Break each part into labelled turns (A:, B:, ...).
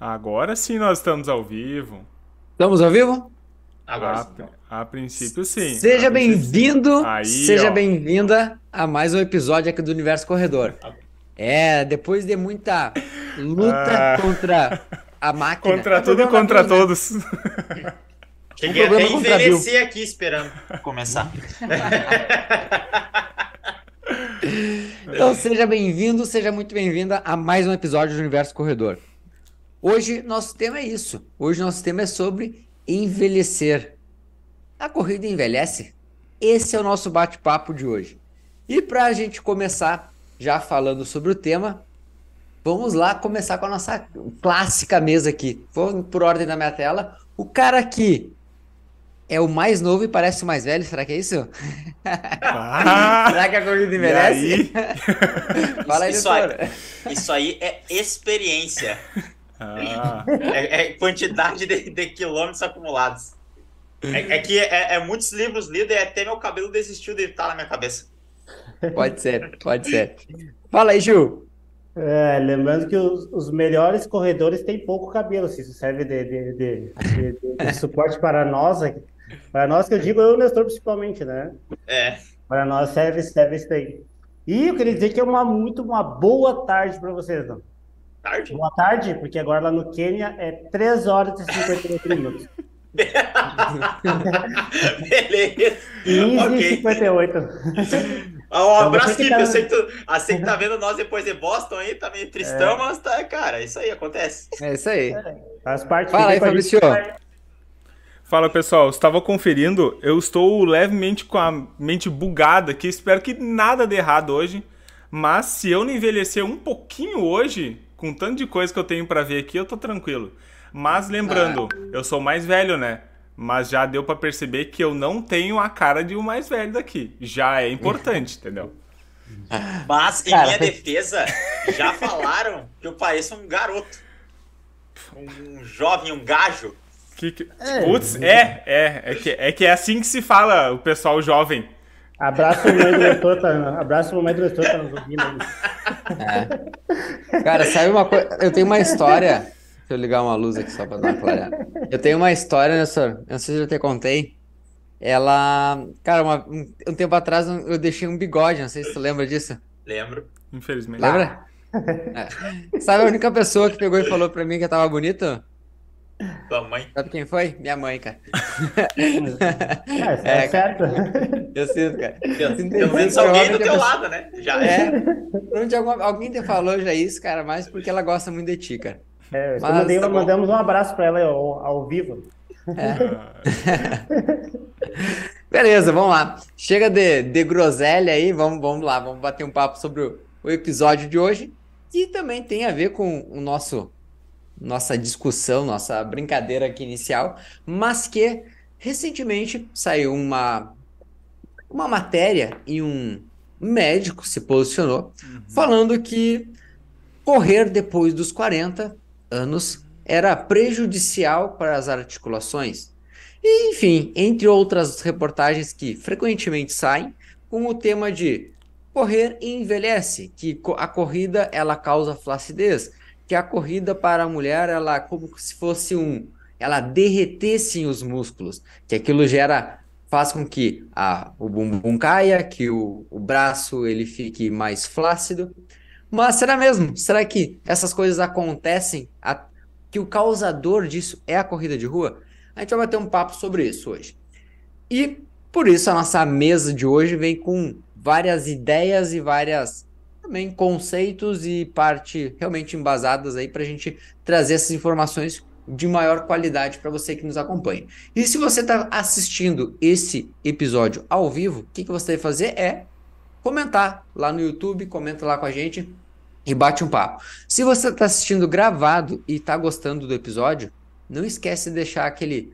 A: Agora sim nós estamos ao vivo.
B: Estamos ao vivo?
A: Agora a, a princípio sim.
B: Seja bem-vindo, seja bem-vinda a mais um episódio aqui do Universo Corredor. É, depois de muita luta ah. contra a máquina.
A: Contra tudo e contra Bill, todos.
C: Né? Cheguei um até envelhecer aqui esperando começar.
B: então seja bem-vindo, seja muito bem-vinda a mais um episódio do Universo Corredor. Hoje nosso tema é isso. Hoje nosso tema é sobre envelhecer. A corrida envelhece? Esse é o nosso bate-papo de hoje. E para a gente começar já falando sobre o tema, vamos lá começar com a nossa clássica mesa aqui. Vou por ordem da minha tela. O cara aqui é o mais novo e parece o mais velho, será que é isso? Ah, será que a corrida envelhece?
C: Aí? Fala aí, isso, aí, isso aí é experiência. Ah. É, é, quantidade de, de, quilômetros acumulados. É, é que é, é, muitos livros lidos e até meu cabelo desistiu de estar na minha cabeça.
B: Pode ser, pode ser. Fala aí, Ju.
D: É, lembrando que os, os, melhores corredores têm pouco cabelo, se isso serve de, de, de, de, suporte para nós, para nós que eu digo eu e o Nestor principalmente, né?
C: É.
D: Para nós serve, serve isso aí. E eu queria dizer que é uma muito uma boa tarde para vocês, não?
C: Tarde?
D: Boa tarde, porque agora lá no Quênia é 3 horas e 58 minutos.
C: Beleza.
D: 15 okay. e 58.
C: Ah, um então, abraço, Kip. Tá... Eu sei que, tu, sei que tá vendo nós depois de Boston aí, tá meio tristão, é. mas tá, cara, isso aí acontece.
B: É isso aí. É.
D: Faz parte.
B: Fala aí, Fabrício.
A: Fala pessoal, estava conferindo, eu estou levemente com a mente bugada aqui, espero que nada dê errado hoje, mas se eu não envelhecer um pouquinho hoje, com tanto de coisa que eu tenho para ver aqui, eu tô tranquilo. Mas lembrando, ah. eu sou mais velho, né? Mas já deu para perceber que eu não tenho a cara de um mais velho daqui. Já é importante, entendeu?
C: Mas, em cara, minha defesa, já falaram que eu pareço um garoto. Um jovem, um gajo.
A: Que, que... É. Putz, é, é. É que, é que é assim que se fala o pessoal jovem.
D: Abraço o mãe do leitor, tá? Abraço o mãe do leitor, tá nos ouvindo aí.
B: É. Cara, sabe uma coisa? Eu tenho uma história. Deixa eu ligar uma luz aqui só pra dar uma clareada. Eu tenho uma história nessa. Eu não sei se eu te contei. Ela. Cara, uma... um tempo atrás eu deixei um bigode, não sei se tu lembra disso.
C: Lembro.
A: Infelizmente.
B: Lembra? É. Sabe a única pessoa que pegou e falou pra mim que eu tava bonito?
C: Tua mãe?
B: Sabe quem foi? Minha mãe, cara.
D: É, é, é certo.
B: Eu sinto, cara.
C: Eu sinto Pelo menos alguém do teu lado, né? Já
B: é. Onde alguma, alguém te falou já isso, cara, mas porque ela gosta muito de ti, cara.
D: É, mas, mandei, tá mandamos um abraço para ela ao, ao vivo.
B: É. Beleza, vamos lá. Chega de, de groselha aí, vamos, vamos lá, vamos bater um papo sobre o, o episódio de hoje. E também tem a ver com o nosso nossa discussão, nossa brincadeira aqui inicial, mas que recentemente saiu uma, uma matéria e um médico se posicionou uhum. falando que correr depois dos 40 anos era prejudicial para as articulações. E, enfim, entre outras reportagens que frequentemente saem, com o tema de correr envelhece, que a corrida ela causa flacidez, que a corrida para a mulher ela como se fosse um ela derretesse os músculos, que aquilo gera faz com que a, o bumbum caia, que o, o braço ele fique mais flácido. Mas será mesmo? Será que essas coisas acontecem? A, que o causador disso é a corrida de rua? A gente vai bater um papo sobre isso hoje. E por isso a nossa mesa de hoje vem com várias ideias e várias também conceitos e parte realmente embasadas aí para a gente trazer essas informações de maior qualidade para você que nos acompanha. E se você está assistindo esse episódio ao vivo, o que, que você vai fazer é comentar lá no YouTube, comenta lá com a gente e bate um papo. Se você está assistindo gravado e está gostando do episódio, não esquece de deixar aquele.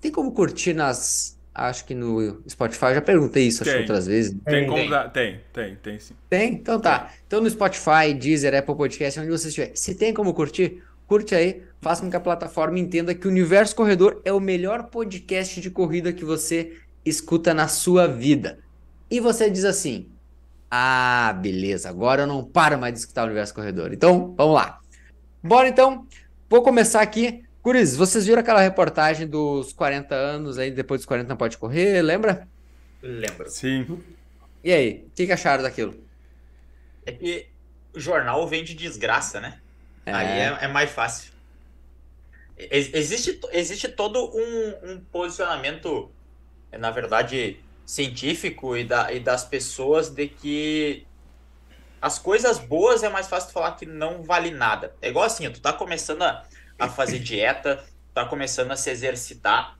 B: Tem como curtir nas Acho que no Spotify, já perguntei isso acho outras vezes.
A: Tem, como dar, tem, tem, tem sim.
B: Tem? Então tá. Tem. Então no Spotify, Deezer, Apple Podcast, onde você estiver, se tem como curtir, curte aí, faça com que a plataforma entenda que o Universo Corredor é o melhor podcast de corrida que você escuta na sua vida. E você diz assim: Ah, beleza, agora eu não paro mais de escutar o Universo Corredor. Então, vamos lá. Bora então. vou começar aqui. Curis, vocês viram aquela reportagem dos 40 anos aí, depois dos 40 não pode correr, lembra?
C: Lembro.
A: Sim.
B: E aí, o que, que acharam daquilo?
C: É que o jornal vende desgraça, né? É. Aí é, é, mais fácil. Existe, existe todo um, um posicionamento, na verdade, científico e, da, e das pessoas de que as coisas boas é mais fácil falar que não vale nada. É igual assim, tu tá começando a a fazer dieta, tá começando a se exercitar.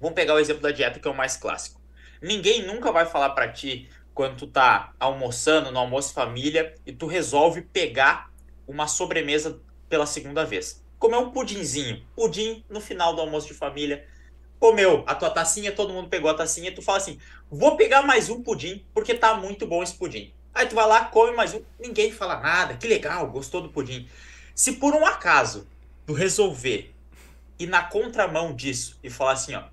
C: Vamos pegar o exemplo da dieta que é o mais clássico. Ninguém nunca vai falar para ti quando tu tá almoçando no almoço família e tu resolve pegar uma sobremesa pela segunda vez. Comer um pudinzinho, pudim no final do almoço de família. Comeu a tua tacinha, todo mundo pegou a tacinha, tu fala assim: "Vou pegar mais um pudim porque tá muito bom esse pudim". Aí tu vai lá, come mais um, ninguém fala nada. Que legal, gostou do pudim. Se por um acaso tu resolver ir na contramão disso e falar assim, ó,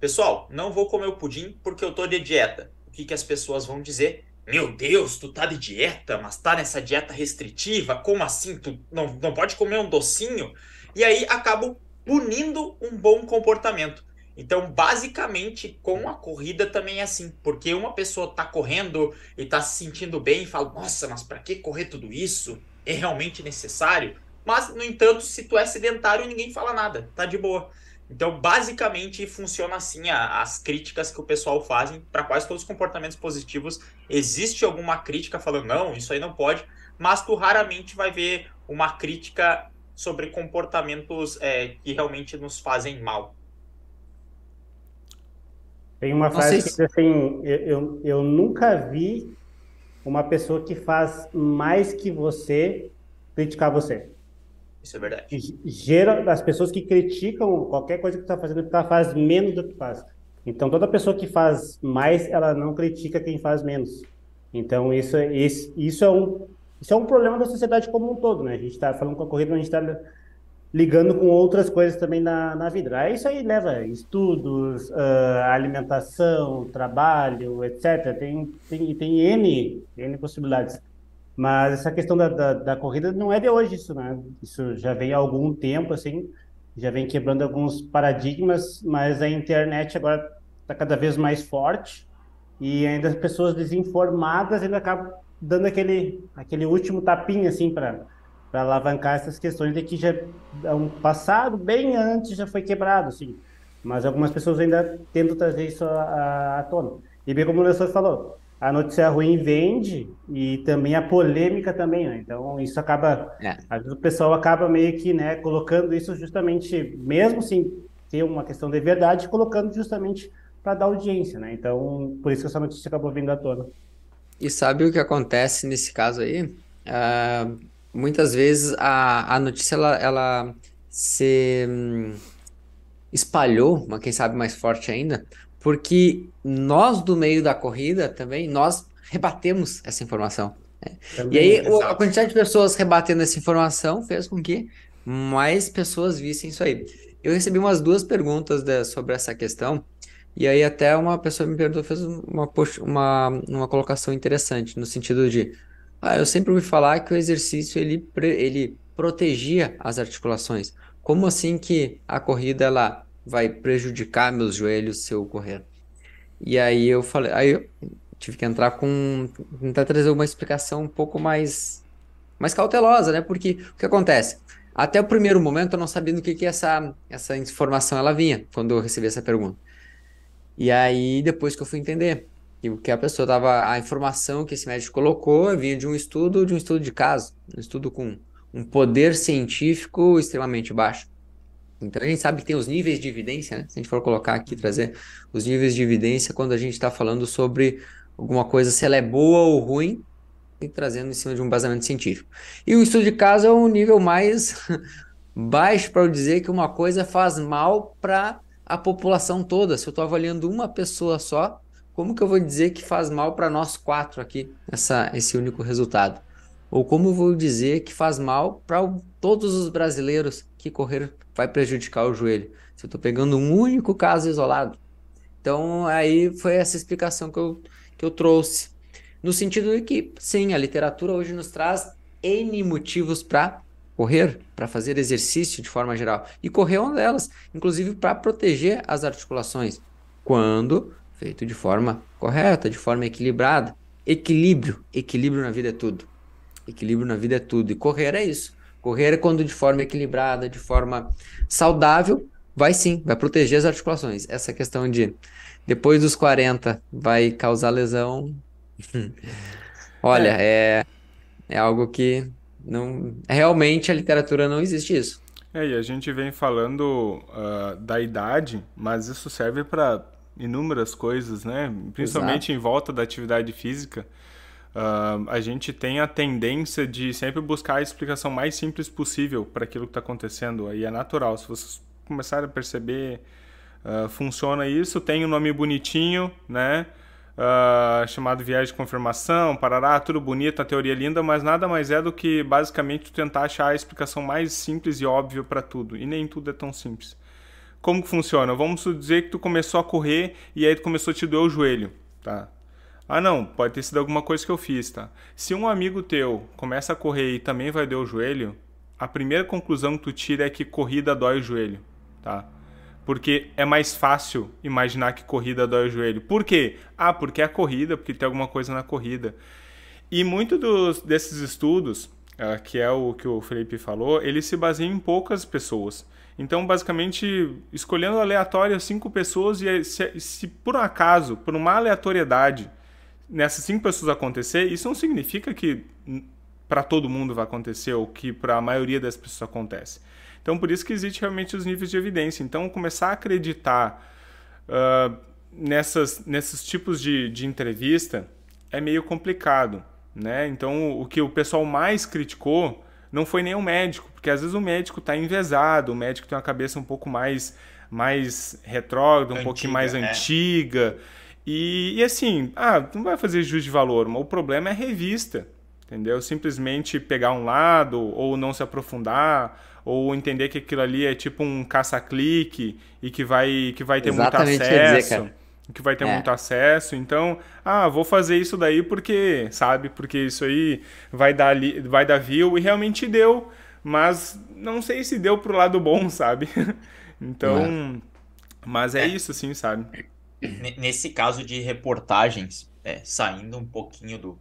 C: pessoal, não vou comer o pudim porque eu tô de dieta. O que, que as pessoas vão dizer? Meu Deus, tu tá de dieta, mas tá nessa dieta restritiva? Como assim? Tu não, não pode comer um docinho? E aí acabo punindo um bom comportamento. Então, basicamente, com a corrida também é assim, porque uma pessoa tá correndo e tá se sentindo bem e fala: "Nossa, mas para que correr tudo isso? É realmente necessário?" Mas, no entanto, se tu é sedentário, ninguém fala nada, tá de boa. Então, basicamente, funciona assim a, as críticas que o pessoal fazem para quase todos os comportamentos positivos. Existe alguma crítica falando, não, isso aí não pode, mas tu raramente vai ver uma crítica sobre comportamentos é, que realmente nos fazem mal.
D: Tem uma frase que diz assim: eu, eu, eu nunca vi uma pessoa que faz mais que você criticar você.
C: Isso é verdade.
D: Gera, as pessoas que criticam qualquer coisa que tu tá fazendo, ela faz menos do que faz. Então, toda pessoa que faz mais, ela não critica quem faz menos. Então, isso, é, isso, isso, é, um, isso é um problema da sociedade como um todo, né? A gente está falando com a corrida, mas a gente está ligando com outras coisas também na, na vida. Aí isso aí leva estudos, uh, alimentação, trabalho, etc. Tem, tem, tem N, N possibilidades. Mas essa questão da, da, da, corrida não é de hoje isso, né? Isso já vem há algum tempo, assim, já vem quebrando alguns paradigmas, mas a internet agora está cada vez mais forte e ainda as pessoas desinformadas ainda acabam dando aquele, aquele último tapinha, assim, para para alavancar essas questões de que já é um passado bem antes já foi quebrado, assim. Mas algumas pessoas ainda tentam trazer isso à, à tona. E bem como o professor falou, a notícia ruim vende e também a polêmica também, né? Então isso acaba, é. às vezes o pessoal acaba meio que, né, colocando isso justamente, mesmo sem ter uma questão de verdade, colocando justamente para dar audiência, né? Então por isso que essa notícia acabou vindo à tona.
B: E sabe o que acontece nesse caso aí? Uh, muitas vezes a, a notícia ela, ela se hum, espalhou, mas quem sabe mais forte ainda, porque nós do meio da corrida também, nós rebatemos essa informação. Né? e aí exato. a quantidade de pessoas rebatendo essa informação fez com que mais pessoas vissem isso aí. Eu recebi umas duas perguntas sobre essa questão, e aí até uma pessoa me perguntou, fez uma, uma, uma colocação interessante, no sentido de, ah, eu sempre ouvi falar que o exercício ele, ele protegia as articulações. Como assim que a corrida ela vai prejudicar meus joelhos se eu correr. E aí eu falei, aí eu tive que entrar com tentar trazer uma explicação um pouco mais mais cautelosa, né? Porque o que acontece? Até o primeiro momento eu não sabia do que que essa essa informação ela vinha quando eu recebi essa pergunta. E aí depois que eu fui entender que o que a pessoa tava a informação que esse médico colocou vinha de um estudo, de um estudo de caso, um estudo com um poder científico extremamente baixo. Então a gente sabe que tem os níveis de evidência, né? Se a gente for colocar aqui, trazer os níveis de evidência quando a gente está falando sobre alguma coisa, se ela é boa ou ruim, e trazendo em cima de um basamento científico. E o estudo de caso é um nível mais baixo para dizer que uma coisa faz mal para a população toda. Se eu estou avaliando uma pessoa só, como que eu vou dizer que faz mal para nós quatro aqui, essa, esse único resultado? Ou como eu vou dizer que faz mal para todos os brasileiros que correr vai prejudicar o joelho? Se eu estou pegando um único caso isolado. Então, aí foi essa explicação que eu, que eu trouxe. No sentido de que, sim, a literatura hoje nos traz N motivos para correr, para fazer exercício de forma geral. E correr é uma delas, inclusive para proteger as articulações, quando feito de forma correta, de forma equilibrada. Equilíbrio, equilíbrio na vida é tudo. Equilíbrio na vida é tudo. E correr é isso. Correr quando de forma equilibrada, de forma saudável, vai sim, vai proteger as articulações. Essa questão de depois dos 40 vai causar lesão. Olha, é. é, é algo que não realmente a literatura não existe isso.
A: É, e a gente vem falando uh, da idade, mas isso serve para inúmeras coisas, né? Principalmente Exato. em volta da atividade física. Uh, a gente tem a tendência de sempre buscar a explicação mais simples possível para aquilo que está acontecendo. Aí é natural. Se vocês começarem a perceber, uh, funciona isso. Tem um nome bonitinho, né? Uh, chamado viagem de confirmação, parará, tudo bonito, a teoria linda, mas nada mais é do que basicamente tentar achar a explicação mais simples e óbvia para tudo. E nem tudo é tão simples. Como que funciona? Vamos dizer que tu começou a correr e aí tu começou a te doer o joelho, tá? Ah, não, pode ter sido alguma coisa que eu fiz, tá? Se um amigo teu começa a correr e também vai doer o joelho, a primeira conclusão que tu tira é que corrida dói o joelho, tá? Porque é mais fácil imaginar que corrida dói o joelho. Por quê? Ah, porque é a corrida, porque tem alguma coisa na corrida. E muito dos, desses estudos, uh, que é o que o Felipe falou, ele se baseia em poucas pessoas. Então, basicamente, escolhendo aleatório cinco pessoas e se, se por um acaso, por uma aleatoriedade, nessas cinco pessoas acontecer, isso não significa que para todo mundo vai acontecer ou que para a maioria das pessoas acontece. Então, por isso que existe realmente os níveis de evidência. Então, começar a acreditar uh, nessas, nesses tipos de, de entrevista é meio complicado. Né? Então, o que o pessoal mais criticou não foi nem o médico, porque às vezes o médico está envezado, o médico tem uma cabeça um pouco mais, mais retrógrada, um antiga, pouquinho mais é. antiga. E, e, assim, ah, não vai fazer juízo de valor, mas o problema é a revista, entendeu? Simplesmente pegar um lado ou não se aprofundar ou entender que aquilo ali é tipo um caça-clique e que vai, que vai ter Exatamente muito acesso. Dizer, que vai ter é. muito acesso. Então, ah, vou fazer isso daí porque, sabe? Porque isso aí vai dar, vai dar view e realmente deu, mas não sei se deu pro lado bom, sabe? então, é. mas é, é, isso, assim, sabe?
C: Nesse caso de reportagens, é, saindo um pouquinho do,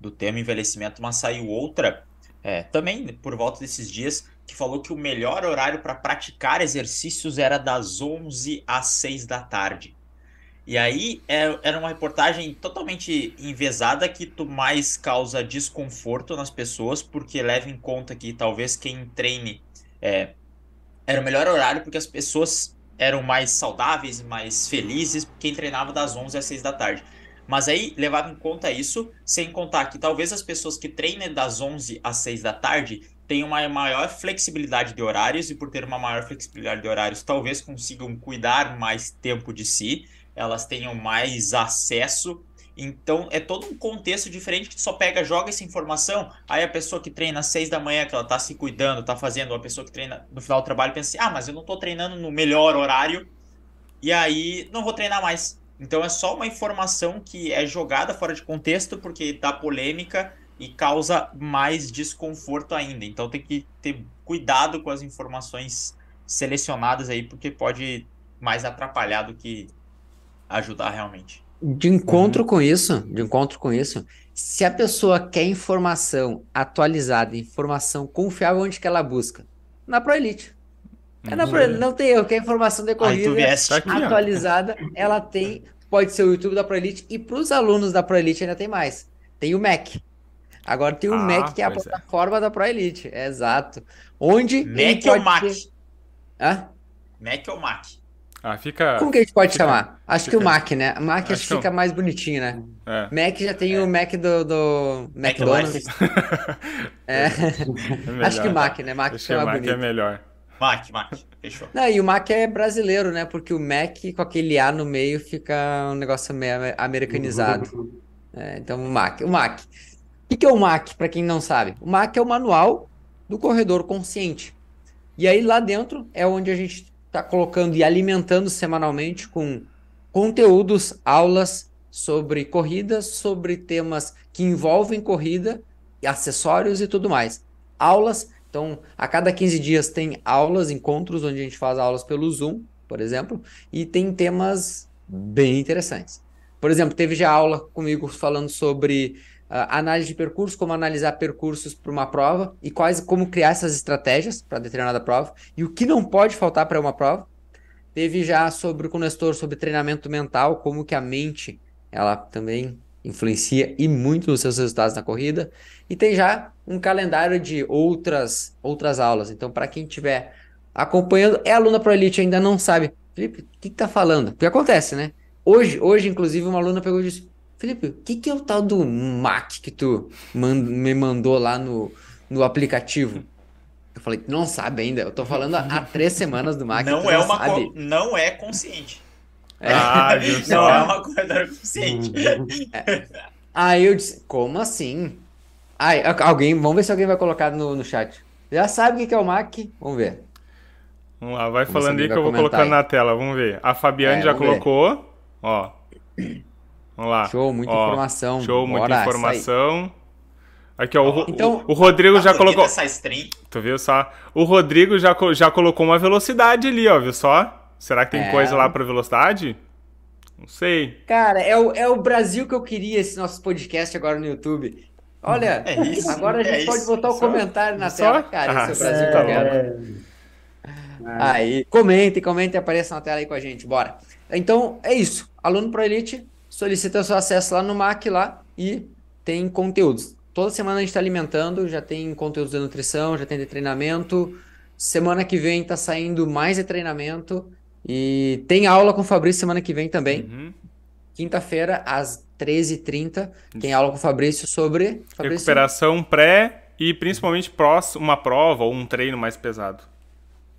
C: do tema envelhecimento, mas saiu outra, é, também por volta desses dias, que falou que o melhor horário para praticar exercícios era das 11 às 6 da tarde. E aí é, era uma reportagem totalmente envezada que tu mais causa desconforto nas pessoas, porque leva em conta que talvez quem treine é, era o melhor horário porque as pessoas eram mais saudáveis, mais felizes, quem treinava das 11 às 6 da tarde. Mas aí levava em conta isso, sem contar que talvez as pessoas que treinem das 11 às 6 da tarde tenham uma maior flexibilidade de horários e por ter uma maior flexibilidade de horários, talvez consigam cuidar mais tempo de si elas tenham mais acesso. Então é todo um contexto diferente que tu só pega, joga essa informação, aí a pessoa que treina às seis da manhã, que ela tá se cuidando, tá fazendo, a pessoa que treina no final do trabalho pensa assim, ah, mas eu não tô treinando no melhor horário, e aí não vou treinar mais. Então é só uma informação que é jogada fora de contexto porque dá polêmica e causa mais desconforto ainda. Então tem que ter cuidado com as informações selecionadas aí, porque pode mais atrapalhar do que ajudar realmente.
B: De encontro uhum. com isso, de encontro com isso, se a pessoa quer informação atualizada, informação confiável, onde que ela busca? Na ProElite. É na ProElite, não tem erro, quer informação decorrida, atualizada, ela tem, pode ser o YouTube da ProElite, e para os alunos da ProElite ainda tem mais. Tem o Mac. Agora tem o ah, Mac, que é a é. plataforma é. da ProElite, é, exato. Onde
C: Mac ou Mac? Ter... Hã? Mac ou Mac?
A: Ah, fica.
B: Como que a gente pode fica, chamar? Acho fica, que o Mac, né? O Mac acho, acho que fica mais bonitinho, né? É. Mac já tem é. o Mac do, do McDonald's. é. é acho que Mac, né? Mac
A: acho que Mac bonito. é melhor.
C: Mac, Mac, fechou.
B: Não, e o Mac é brasileiro, né? Porque o Mac com aquele A no meio fica um negócio meio americanizado. É, então, o Mac. O Mac. O que, que é o Mac, para quem não sabe? O Mac é o manual do corredor consciente. E aí lá dentro é onde a gente está colocando e alimentando semanalmente com conteúdos, aulas sobre corridas, sobre temas que envolvem corrida, acessórios e tudo mais. Aulas, Então, a cada 15 dias tem aulas, encontros, onde a gente faz aulas pelo Zoom, por exemplo, e tem temas bem interessantes. Por exemplo, teve já aula comigo falando sobre análise de percurso, como analisar percursos para uma prova e quais, como criar essas estratégias para determinada prova e o que não pode faltar para uma prova. Teve já sobre com o Nestor sobre treinamento mental, como que a mente ela também influencia e muito nos seus resultados na corrida. E tem já um calendário de outras outras aulas. Então, para quem estiver acompanhando, é aluna Pro Elite ainda não sabe. Felipe, o que, que tá falando? O que acontece, né? Hoje, hoje, inclusive, uma aluna pegou e disse: Felipe, o que, que é o tal do Mac que tu me mandou lá no, no aplicativo? Eu falei, não sabe ainda. Eu tô falando há, três semanas do Mac.
C: Não é uma sabe. não é consciente. É. Ah, viu só. Não é uma coisa consciente.
B: É. Aí eu disse, como assim? Aí, alguém, vamos ver se alguém vai colocar no, no chat. Já sabe o que é o Mac? Vamos ver.
A: Vamos lá, vai vamos falando aí que eu vou colocando aí. na tela, vamos ver. A Fabiane é, já colocou. Ver. Ó. Vamos lá.
B: Show, muita Ó, informação.
A: Show, Bora, muita informação. Aqui, ó. O, então, o, o Rodrigo já colocou. Essa stream. Tu viu só? O Rodrigo já, já colocou uma velocidade ali, ó, viu só? Será que tem é... coisa lá pra velocidade? Não sei.
B: Cara, é o, é o Brasil que eu queria esse nosso podcast agora no YouTube. Olha, é isso, agora a gente é pode isso, botar o um comentário na tela, cara. Esse é o Brasil que eu quero. É. Aí, comentem, comentem, apareça na tela aí com a gente, bora. Então, é isso. Aluno Pro Elite solicita seu acesso lá no MAC lá e tem conteúdos. Toda semana a gente está alimentando, já tem conteúdos de nutrição, já tem de treinamento. Semana que vem está saindo mais de treinamento. E tem aula com o Fabrício semana que vem também. Uhum. Quinta-feira, às 13h30, tem aula com o Fabrício sobre...
A: Fabrício? Recuperação pré e principalmente uma prova ou um treino mais pesado.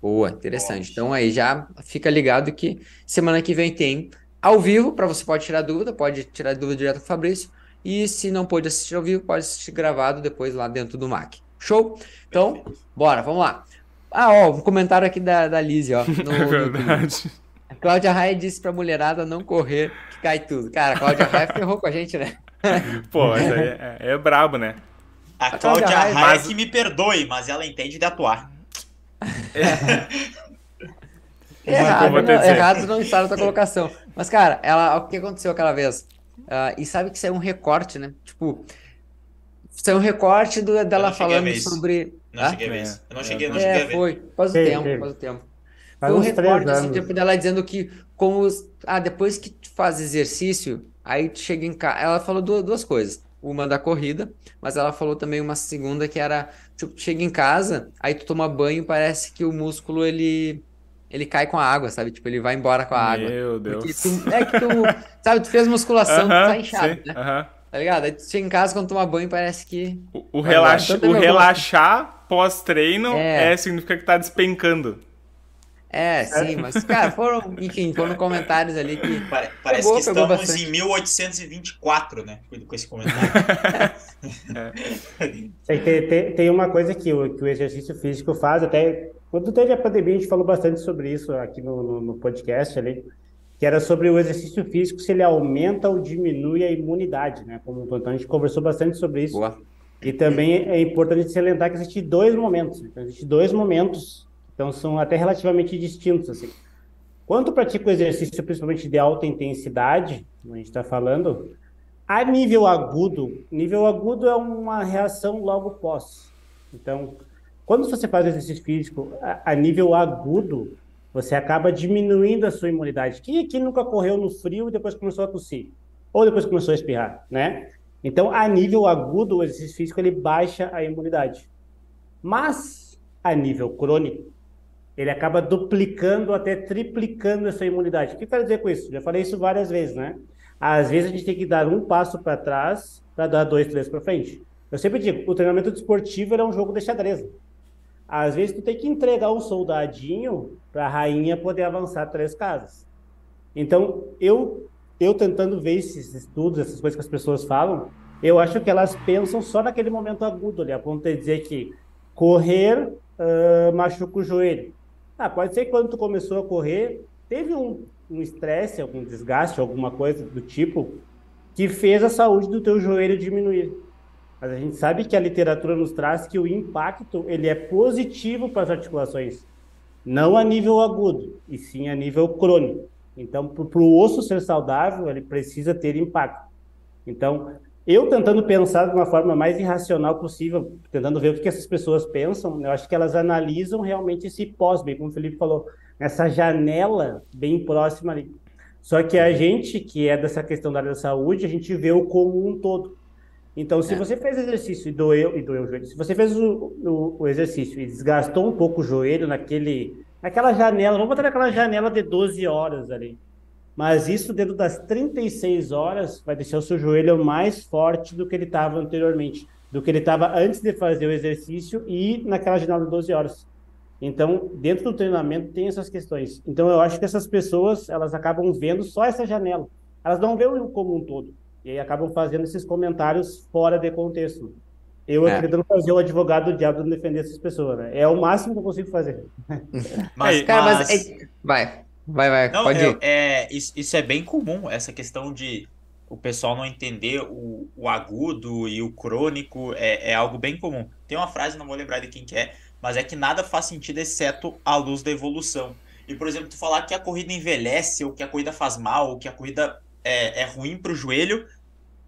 B: Boa, interessante. Nossa. Então aí já fica ligado que semana que vem tem ao vivo, para você pode tirar dúvida, pode tirar dúvida direto com o Fabrício. E se não pode assistir ao vivo, pode assistir gravado depois lá dentro do Mac. Show? Então, bora, vamos lá. Ah, ó, um comentário aqui da, da Lizzie, ó. No, é verdade. A Cláudia Raia disse pra mulherada não correr, que cai tudo. Cara, a Cláudia Raia ferrou com a gente, né?
A: Pô, é, é, é brabo, né?
C: A, a Cláudia, Cláudia Raia mas... que me perdoe, mas ela entende de atuar.
B: errado, não, errado não está na tua colocação. Mas, cara, ela, o que aconteceu aquela vez? Uh, e sabe que saiu um recorte, né? Tipo, saiu um recorte do, dela falando sobre.
C: Não ah? cheguei a ver isso. Eu não cheguei, não é, cheguei a ver.
B: Foi, faz o tempo, faz o tempo. Foi um recorte assim, tipo, dela dizendo que como os, ah, depois que tu faz exercício, aí tu chega em casa. Ela falou duas, duas coisas. Uma da corrida, mas ela falou também uma segunda que era, tipo, chega em casa, aí tu toma banho, parece que o músculo ele ele cai com a água, sabe? Tipo, ele vai embora com a água.
A: Meu Deus.
B: Tu, é que tu, sabe, tu fez musculação, uh -huh, tu tá inchado, sim, né? Uh -huh. Tá ligado? Aí tu chega em casa, quando toma banho, parece que...
A: O, o, relaxa, então, o relaxar pós-treino é. é, significa que tá despencando.
B: É, sim, mas, cara, foram, enfim, foram comentários ali que.
C: Parece pegou, que estamos em 1824, né? Com esse comentário.
D: é. tem, tem, tem, uma coisa que o, que o exercício físico faz, até quando teve a pandemia, a gente falou bastante sobre isso aqui no, no, no podcast ali, que era sobre o exercício físico, se ele aumenta ou diminui a imunidade, né? Como então a gente conversou bastante sobre isso. Boa. E também é importante se lembrar que existem dois momentos. Então, existem dois momentos então são até relativamente distintos assim. Pratica o exercício, principalmente de alta intensidade, como a gente está falando, a nível agudo, nível agudo é uma reação logo pós. Então, quando você faz exercício físico a, a nível agudo, você acaba diminuindo a sua imunidade. Quem aqui nunca correu no frio e depois começou a tossir? Ou depois começou a espirrar, né? Então, a nível agudo, o exercício físico ele baixa a imunidade. Mas, a nível crônico, ele acaba duplicando até triplicando essa imunidade. O que eu quero dizer com isso? Já falei isso várias vezes, né? Às vezes a gente tem que dar um passo para trás para dar dois, três para frente. Eu sempre digo, o treinamento desportivo é um jogo de xadrez. Às vezes tu tem que entregar um soldadinho para a rainha poder avançar três casas. Então, eu eu tentando ver esses estudos, essas coisas que as pessoas falam, eu acho que elas pensam só naquele momento agudo ali, a ponto de dizer que correr uh, machuca o joelho. Ah, pode ser que quando tu começou a correr, teve um estresse, um algum desgaste, alguma coisa do tipo, que fez a saúde do teu joelho diminuir. Mas a gente sabe que a literatura nos traz que o impacto ele é positivo para as articulações, não a nível agudo, e sim a nível crônico. Então, para o osso ser saudável, ele precisa ter impacto. Então, eu tentando pensar de uma forma mais irracional possível, tentando ver o que essas pessoas pensam, eu acho que elas analisam realmente esse pós, bem como o Felipe falou, essa janela bem próxima ali. Só que a gente, que é dessa questão da área da saúde, a gente vê o como um todo. Então, se é. você fez exercício e doeu, e doeu o joelho, se você fez o, o, o, exercício e desgastou um pouco o joelho naquele, naquela janela, vamos botar naquela janela de 12 horas ali. Mas isso dentro das 36 horas vai deixar o seu joelho mais forte do que ele estava anteriormente, do que ele estava antes de fazer o exercício e naquela janela de 12 horas. Então, dentro do treinamento tem essas questões. Então, eu acho que essas pessoas, elas acabam vendo só essa janela. Elas não veem o como um todo. E aí acabam fazendo esses comentários fora de contexto. Eu é. tentando fazer o advogado do diabo defender essas pessoas, né? É o máximo que eu consigo fazer.
B: Mas, cara, mas... mas... É... vai, vai, vai,
C: não, pode eu, ir. É, isso, isso é bem comum, essa questão de o pessoal não entender o, o agudo e o crônico é, é algo bem comum. Tem uma frase, não vou lembrar de quem que é, mas é que nada faz sentido exceto a luz da evolução. E, por exemplo, tu falar que a corrida envelhece, ou que a corrida faz mal, ou que a corrida é, é ruim para o joelho,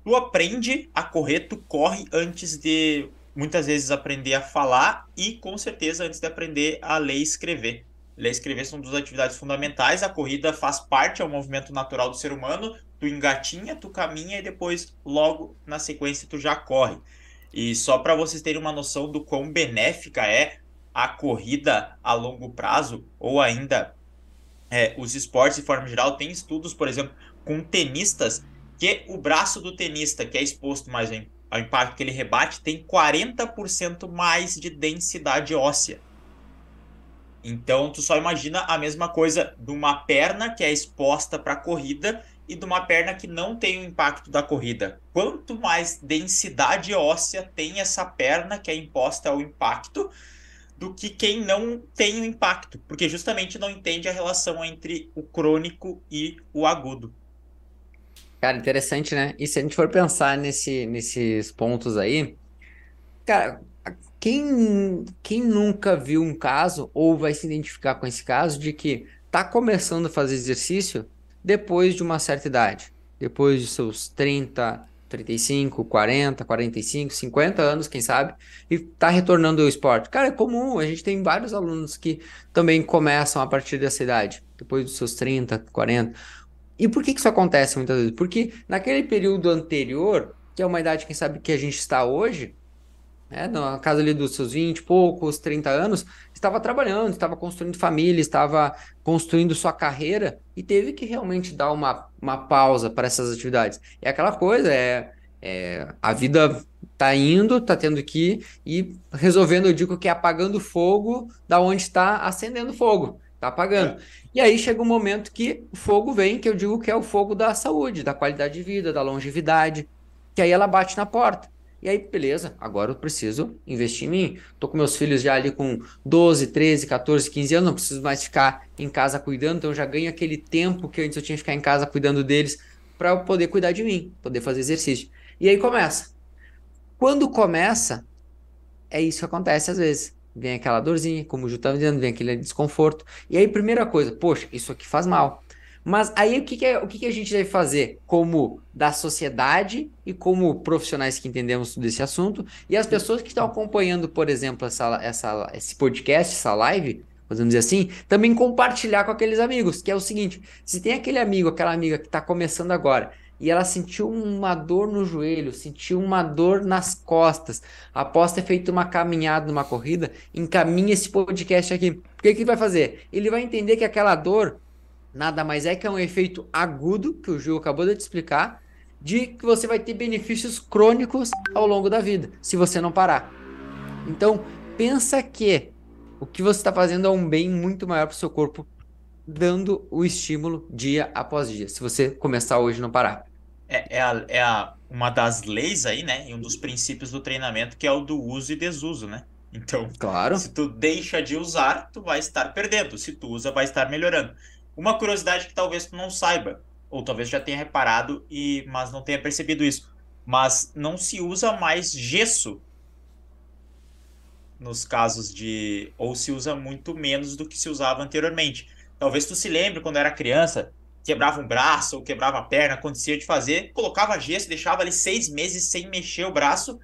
C: tu aprende a correr, tu corre antes de muitas vezes aprender a falar e com certeza antes de aprender a ler e escrever. Ler e escrever são duas atividades fundamentais, a corrida faz parte, é um movimento natural do ser humano, tu engatinha, tu caminha e depois logo na sequência tu já corre. E só para vocês terem uma noção do quão benéfica é a corrida a longo prazo, ou ainda é, os esportes de forma geral, tem estudos, por exemplo, com tenistas, que o braço do tenista, que é exposto mais ao impacto que ele rebate, tem 40% mais de densidade óssea. Então, tu só imagina a mesma coisa de uma perna que é exposta para a corrida e de uma perna que não tem o impacto da corrida. Quanto mais densidade óssea tem essa perna que é imposta ao impacto, do que quem não tem o impacto, porque justamente não entende a relação entre o crônico e o agudo.
B: Cara, interessante, né? E se a gente for pensar nesse, nesses pontos aí, cara, quem, quem nunca viu um caso ou vai se identificar com esse caso de que tá começando a fazer exercício depois de uma certa idade, depois de seus 30, 35, 40, 45, 50 anos, quem sabe, e tá retornando ao esporte. Cara, é comum, a gente tem vários alunos que também começam a partir dessa idade, depois dos seus 30, 40. E por que, que isso acontece muitas vezes? Porque naquele período anterior, que é uma idade, quem sabe, que a gente está hoje, né, na casa ali dos seus 20 poucos, 30 anos, estava trabalhando, estava construindo família, estava construindo sua carreira e teve que realmente dar uma, uma pausa para essas atividades. É aquela coisa, é, é a vida tá indo, tá tendo que ir resolvendo, eu digo que é apagando fogo da onde está acendendo fogo, tá apagando. É. E aí chega um momento que o fogo vem, que eu digo que é o fogo da saúde, da qualidade de vida, da longevidade, que aí ela bate na porta. E aí, beleza, agora eu preciso investir em mim. Tô com meus filhos já ali com 12, 13, 14, 15 anos, não preciso mais ficar em casa cuidando, então eu já ganho aquele tempo que antes eu tinha que ficar em casa cuidando deles para eu poder cuidar de mim, poder fazer exercício. E aí começa. Quando começa, é isso que acontece às vezes. Vem aquela dorzinha, como o Ju estava dizendo, vem aquele desconforto. E aí, primeira coisa, poxa, isso aqui faz mal. Mas aí o que, que, é, o que, que a gente deve fazer como da sociedade e como profissionais que entendemos desse assunto e as pessoas que estão acompanhando, por exemplo, essa, essa, esse podcast, essa live, podemos dizer assim, também compartilhar com aqueles amigos, que é o seguinte, se tem aquele amigo, aquela amiga que está começando agora e ela sentiu uma dor no joelho, sentiu uma dor nas costas, após ter feito uma caminhada numa corrida, encaminhe esse podcast aqui. O que, que ele vai fazer? Ele vai entender que aquela dor nada mais é que é um efeito agudo, que o Gil acabou de te explicar, de que você vai ter benefícios crônicos ao longo da vida, se você não parar. Então, pensa que o que você está fazendo é um bem muito maior para o seu corpo, dando o estímulo dia após dia, se você começar hoje e não parar.
C: É, é, a, é a, uma das leis aí, né? E um dos princípios do treinamento, que é o do uso e desuso, né? Então,
B: claro.
C: se tu deixa de usar, tu vai estar perdendo. Se tu usa, vai estar melhorando. Uma curiosidade que talvez tu não saiba, ou talvez já tenha reparado, e mas não tenha percebido isso. mas não se usa mais gesso nos casos de. ou se usa muito menos do que se usava anteriormente. Talvez tu se lembre quando era criança, quebrava um braço ou quebrava a perna, acontecia de fazer, colocava gesso, deixava ali seis meses sem mexer o braço.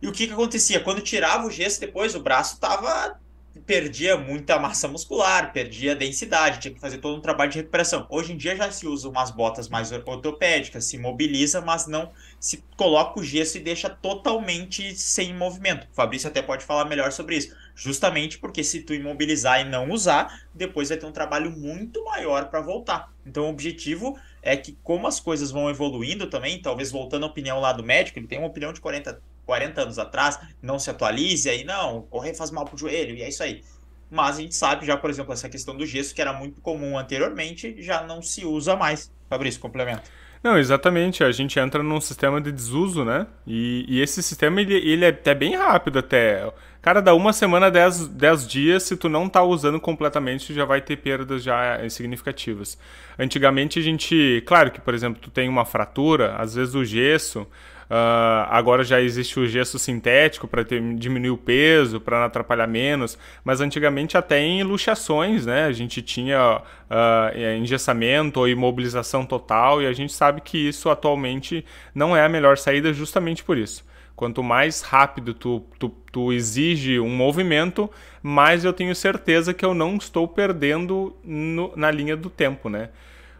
C: E o que, que acontecia? Quando tirava o gesso depois, o braço tava perdia muita massa muscular, perdia densidade, tinha que fazer todo um trabalho de recuperação. Hoje em dia já se usa umas botas mais ortopédicas, se mobiliza, mas não se coloca o gesso e deixa totalmente sem movimento. O Fabrício até pode falar melhor sobre isso. Justamente porque se tu imobilizar e não usar, depois vai ter um trabalho muito maior para voltar. Então o objetivo é que como as coisas vão evoluindo também, talvez voltando à opinião lá do médico, ele tem uma opinião de 40 40 anos atrás, não se atualize, aí não, correr faz mal pro joelho, e é isso aí. Mas a gente sabe já, por exemplo, essa questão do gesso, que era muito comum anteriormente, já não se usa mais. Fabrício, complemento.
A: Não, exatamente. A gente entra num sistema de desuso, né? E, e esse sistema, ele, ele é até bem rápido até. Cara, dá uma semana, dez, dez dias, se tu não tá usando completamente, já vai ter perdas já significativas. Antigamente a gente... Claro que, por exemplo, tu tem uma fratura, às vezes o gesso... Uh, agora já existe o gesso sintético para diminuir o peso, para não atrapalhar menos, mas antigamente até em luxações, né? A gente tinha uh, engessamento ou imobilização total e a gente sabe que isso atualmente não é a melhor saída justamente por isso. Quanto mais rápido tu, tu, tu exige um movimento, mais eu tenho certeza que eu não estou perdendo no, na linha do tempo, né?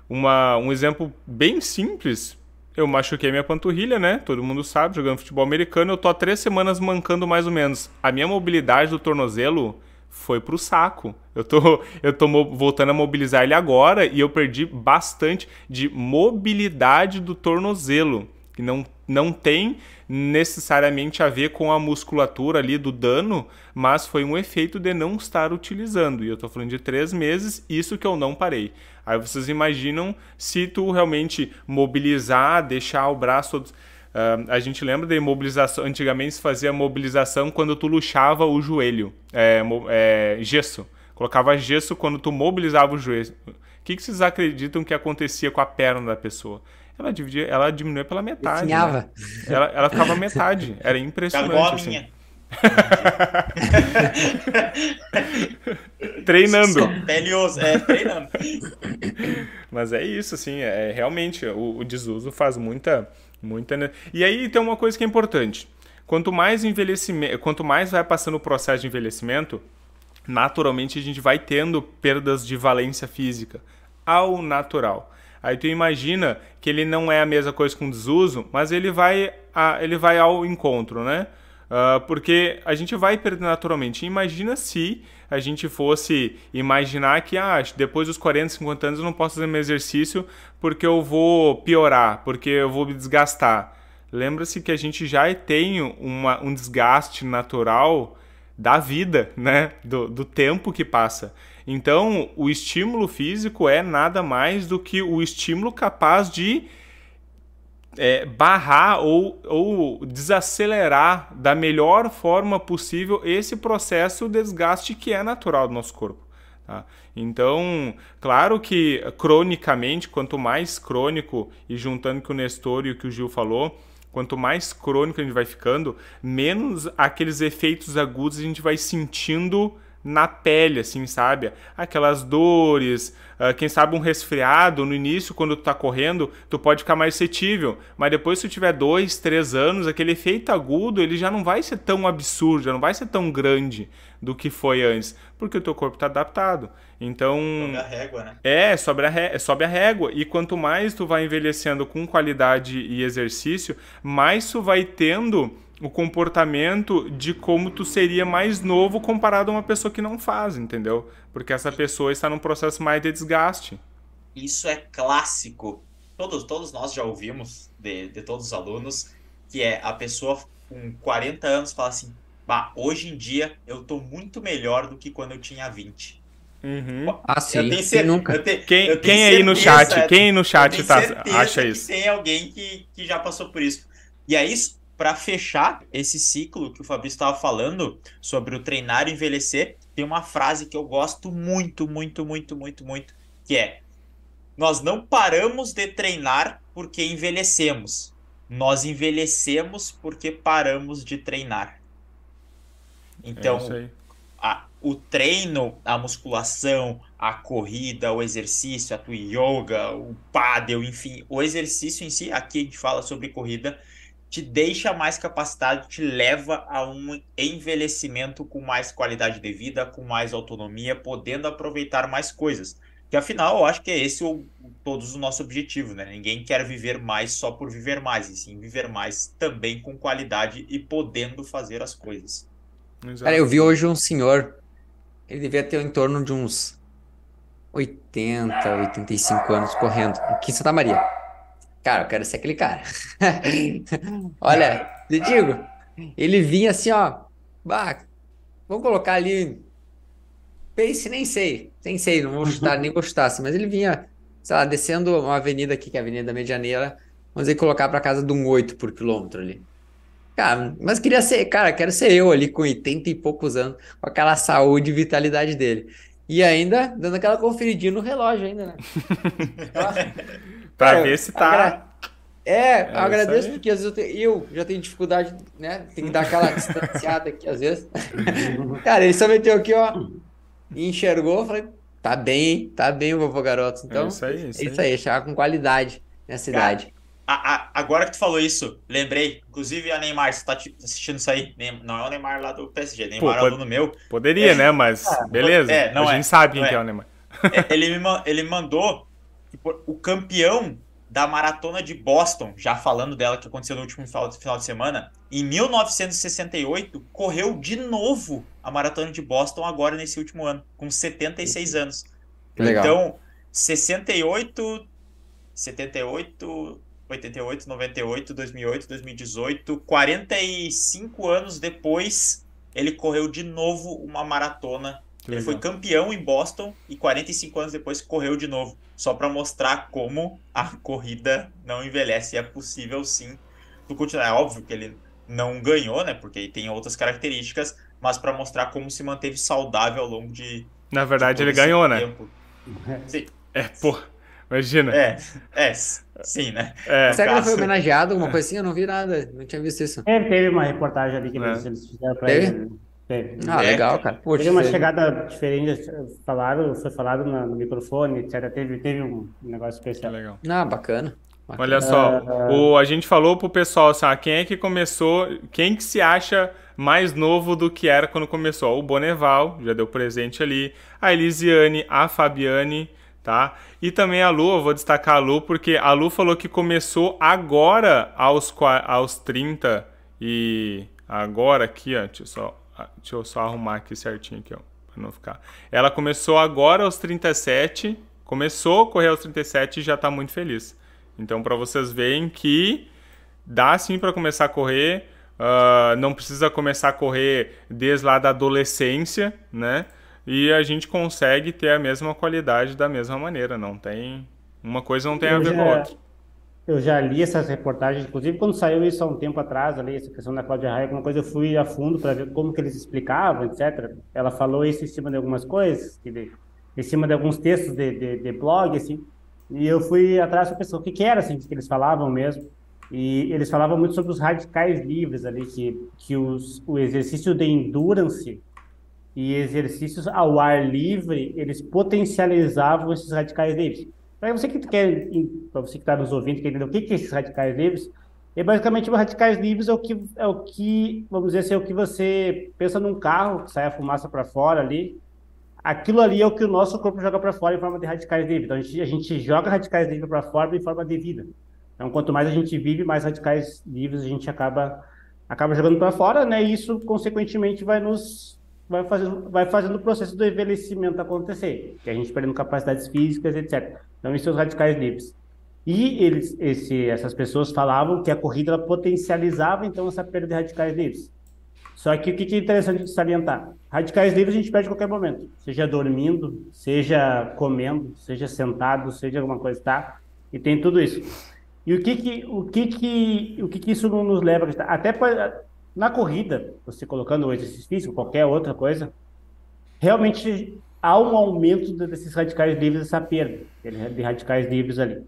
A: Uma, um exemplo bem simples eu machuquei minha panturrilha, né? Todo mundo sabe, jogando futebol americano. Eu tô há três semanas mancando mais ou menos. A minha mobilidade do tornozelo foi pro saco. Eu tô, eu tô voltando a mobilizar ele agora e eu perdi bastante de mobilidade do tornozelo. Que não, não tem necessariamente a ver com a musculatura ali do dano, mas foi um efeito de não estar utilizando. E eu tô falando de três meses, isso que eu não parei. Aí vocês imaginam se tu realmente mobilizar, deixar o braço. Uh, a gente lembra de mobilização. Antigamente se fazia mobilização quando tu luxava o joelho, é, é, gesso. Colocava gesso quando tu mobilizava o joelho. O que, que vocês acreditam que acontecia com a perna da pessoa? Ela, dividia, ela diminuía pela metade. Né? Ela, ela ficava metade. Era impressionante. Assim. treinando.
C: É, treinando.
A: Mas é isso, assim, é realmente o, o desuso faz muita, muita. E aí tem uma coisa que é importante. Quanto mais envelhecimento, quanto mais vai passando o processo de envelhecimento, naturalmente a gente vai tendo perdas de valência física ao natural. Aí tu imagina que ele não é a mesma coisa com desuso, mas ele vai, a, ele vai ao encontro, né? Uh, porque a gente vai perder naturalmente. Imagina se a gente fosse imaginar que ah, depois dos 40, 50 anos eu não posso fazer meu exercício porque eu vou piorar, porque eu vou me desgastar. Lembra-se que a gente já tem uma, um desgaste natural da vida, né? Do, do tempo que passa. Então, o estímulo físico é nada mais do que o estímulo capaz de é, barrar ou, ou desacelerar da melhor forma possível esse processo de desgaste que é natural do nosso corpo. Tá? Então, claro que cronicamente, quanto mais crônico, e juntando com o Nestor e o que o Gil falou, quanto mais crônico a gente vai ficando, menos aqueles efeitos agudos a gente vai sentindo na pele, assim, sabe? Aquelas dores, uh, quem sabe um resfriado no início, quando tu tá correndo, tu pode ficar mais suscetível, mas depois se tu tiver dois, três anos, aquele efeito agudo, ele já não vai ser tão absurdo, já não vai ser tão grande do que foi antes, porque o teu corpo tá adaptado. Então.
C: Sobe a régua, né?
A: É, sobe a, ré... sobe a régua. E quanto mais tu vai envelhecendo com qualidade e exercício, mais tu vai tendo o comportamento de como tu seria mais novo comparado a uma pessoa que não faz, entendeu? Porque essa pessoa está num processo mais de desgaste.
C: Isso é clássico. Todos, todos nós já ouvimos de, de todos os alunos que é a pessoa com 40 anos fala assim: bah, hoje em dia eu tô muito melhor do que quando eu tinha 20.
A: Uhum.
B: Ah, sim. Eu tenho certeza, nunca.
A: Tenho, quem, quem aí no chat, quem aí no chat tá, acha isso?
C: Tem alguém que, que já passou por isso. E é isso para fechar esse ciclo que o Fabrício estava falando sobre o treinar e envelhecer, tem uma frase que eu gosto muito, muito, muito, muito, muito, que é: Nós não paramos de treinar porque envelhecemos. nós envelhecemos porque paramos de treinar. Então, é a, o treino, a musculação, a corrida, o exercício, a tua yoga, o paddle, enfim, o exercício em si, aqui a gente fala sobre corrida, te deixa mais capacitado, te leva a um envelhecimento com mais qualidade de vida, com mais autonomia, podendo aproveitar mais coisas. Que afinal, eu acho que é esse o, todos o nosso objetivo, né? Ninguém quer viver mais só por viver mais, e sim viver mais também com qualidade e podendo fazer as coisas.
B: Exato. Cara, eu vi hoje um senhor, ele devia ter em torno de uns 80, 85 anos correndo aqui em Santa Maria. Cara, eu quero ser aquele cara. Olha, te digo, ele vinha assim, ó. Bah, vamos colocar ali. Pace, nem sei. Nem sei, não vou chutar, nem vou chutar assim, mas ele vinha, sei lá, descendo uma avenida aqui, que é a Avenida Medianeira, vamos dizer, colocar para casa de um 8 por quilômetro ali. Cara, mas queria ser, cara, quero ser eu ali com 80 e poucos anos, com aquela saúde e vitalidade dele. E ainda dando aquela conferidinha no relógio ainda, né?
A: Pra ver se tá. Agra...
B: É, é agradeço porque às vezes eu, tenho, eu, já tenho dificuldade, né? Tem que dar aquela distanciada aqui às vezes. Cara, ele só meteu aqui, ó, e enxergou, falei, tá bem, tá bem o vovô garoto. Então, é isso aí, isso, é isso aí. aí, chegar com qualidade nessa Cara, idade.
C: A, a, agora que tu falou isso, lembrei, inclusive a Neymar, você tá assistindo isso aí? Não é o Neymar lá do PSG, Neymar Pô, é aluno meu.
A: Poderia, é, né? Mas ah, beleza. É, não a gente é, sabe quem é. é o Neymar.
C: É, ele, me, ele mandou Tipo, o campeão da maratona de Boston, já falando dela que aconteceu no último final de semana, em 1968 correu de novo a maratona de Boston agora nesse último ano, com 76 anos. Legal. Então, 68, 78, 88, 98, 2008, 2018, 45 anos depois, ele correu de novo uma maratona ele foi campeão em Boston e 45 anos depois correu de novo, só para mostrar como a corrida não envelhece. E é possível sim tu continuar. É óbvio que ele não ganhou, né? Porque ele tem outras características, mas para mostrar como se manteve saudável ao longo de.
A: Na verdade, ele ganhou, né? Sim. É, pô. Imagina.
C: É, é, sim, né?
B: É. Será que ele foi homenageado, alguma coisa assim? Eu não vi nada, não tinha visto isso.
D: É, teve uma reportagem ali que é. eles fizeram pra teve? ele.
B: Ah, é. legal, cara.
D: Poxa, teve uma chegada diferente, falaram, foi falado no, microfone, etc. Teve, teve um negócio especial. É
B: legal. Ah, bacana.
A: bacana. Olha só, uh, o, a gente falou pro pessoal, assim, ah, quem é que começou, quem que se acha mais novo do que era quando começou? O Boneval, já deu presente ali, a Elisiane, a Fabiane, tá? E também a Lu, eu vou destacar a Lu, porque a Lu falou que começou agora aos, aos 30 e agora aqui, ó, deixa eu só ah, deixa eu só arrumar aqui certinho aqui, ó, pra não ficar. Ela começou agora aos 37, começou a correr aos 37 e já tá muito feliz. Então, para vocês verem que dá sim para começar a correr, uh, não precisa começar a correr desde lá da adolescência, né? E a gente consegue ter a mesma qualidade da mesma maneira, não tem... Uma coisa não tem eu a ver já, com a outra
D: eu já li essas reportagens, inclusive quando saiu isso há um tempo atrás, ali, essa questão da Cláudia Raia, alguma coisa eu fui a fundo para ver como que eles explicavam, etc. Ela falou isso em cima de algumas coisas, em cima de alguns textos de, de, de blog, assim, e eu fui atrás da pessoa, o que, que era, assim, que eles falavam mesmo. E eles falavam muito sobre os radicais livres ali, que, que os, o exercício de endurance e exercícios ao ar livre, eles potencializavam esses radicais livres. Para você que quer, para você que está nos ouvindo, quer entender o que, que é esses radicais livres, é basicamente os radicais livres é o que é o que, vamos dizer assim, é o que você pensa num carro que sai a fumaça para fora ali. Aquilo ali é o que o nosso corpo joga para fora em forma de radicais livres. Então a gente, a gente joga radicais livres para fora em forma de vida. Então quanto mais a gente vive, mais radicais livres a gente acaba acaba jogando para fora, né? E isso consequentemente vai nos vai fazendo vai fazendo o processo do envelhecimento acontecer, que a gente perdendo capacidades físicas, etc. Então, esses são os radicais livres. E eles, esse, essas pessoas falavam que a corrida potencializava, então, essa perda de radicais livres. Só que o que é interessante de salientar? Radicais livres a gente perde a qualquer momento. Seja dormindo, seja comendo, seja sentado, seja alguma coisa, tá? E tem tudo isso. E o que que, o que, que, o que, que isso nos leva a Até pra, na corrida, você colocando o exercício físico, qualquer outra coisa, realmente há um aumento desses radicais livres, essa perda de radicais livres ali.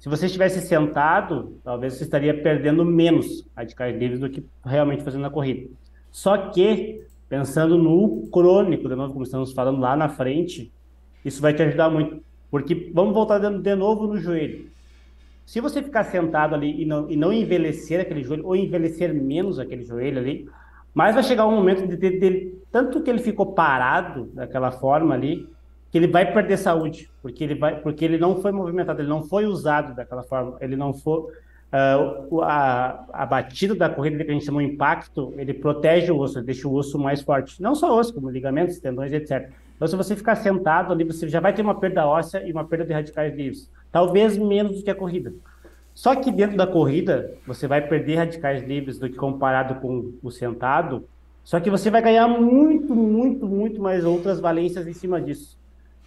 D: Se você estivesse sentado, talvez você estaria perdendo menos radicais livres do que realmente fazendo a corrida. Só que, pensando no crônico, de novo, como estamos falando lá na frente, isso vai te ajudar muito. Porque vamos voltar de novo no joelho. Se você ficar sentado ali e não, e não envelhecer aquele joelho, ou envelhecer menos aquele joelho ali, mas vai chegar um momento de, de, de tanto que ele ficou parado daquela forma ali, que ele vai perder saúde, porque ele vai, porque ele não foi movimentado, ele não foi usado daquela forma, ele não foi uh, a, a batida da corrida que a gente chama de impacto, ele protege o osso, deixa o osso mais forte, não só osso, como ligamentos, tendões, etc. Então, se você ficar sentado ali, você já vai ter uma perda óssea e uma perda de radicais livres, talvez menos do que a corrida. Só que dentro da corrida, você vai perder radicais livres do que comparado com o sentado, só que você vai ganhar muito, muito, muito mais outras valências em cima disso.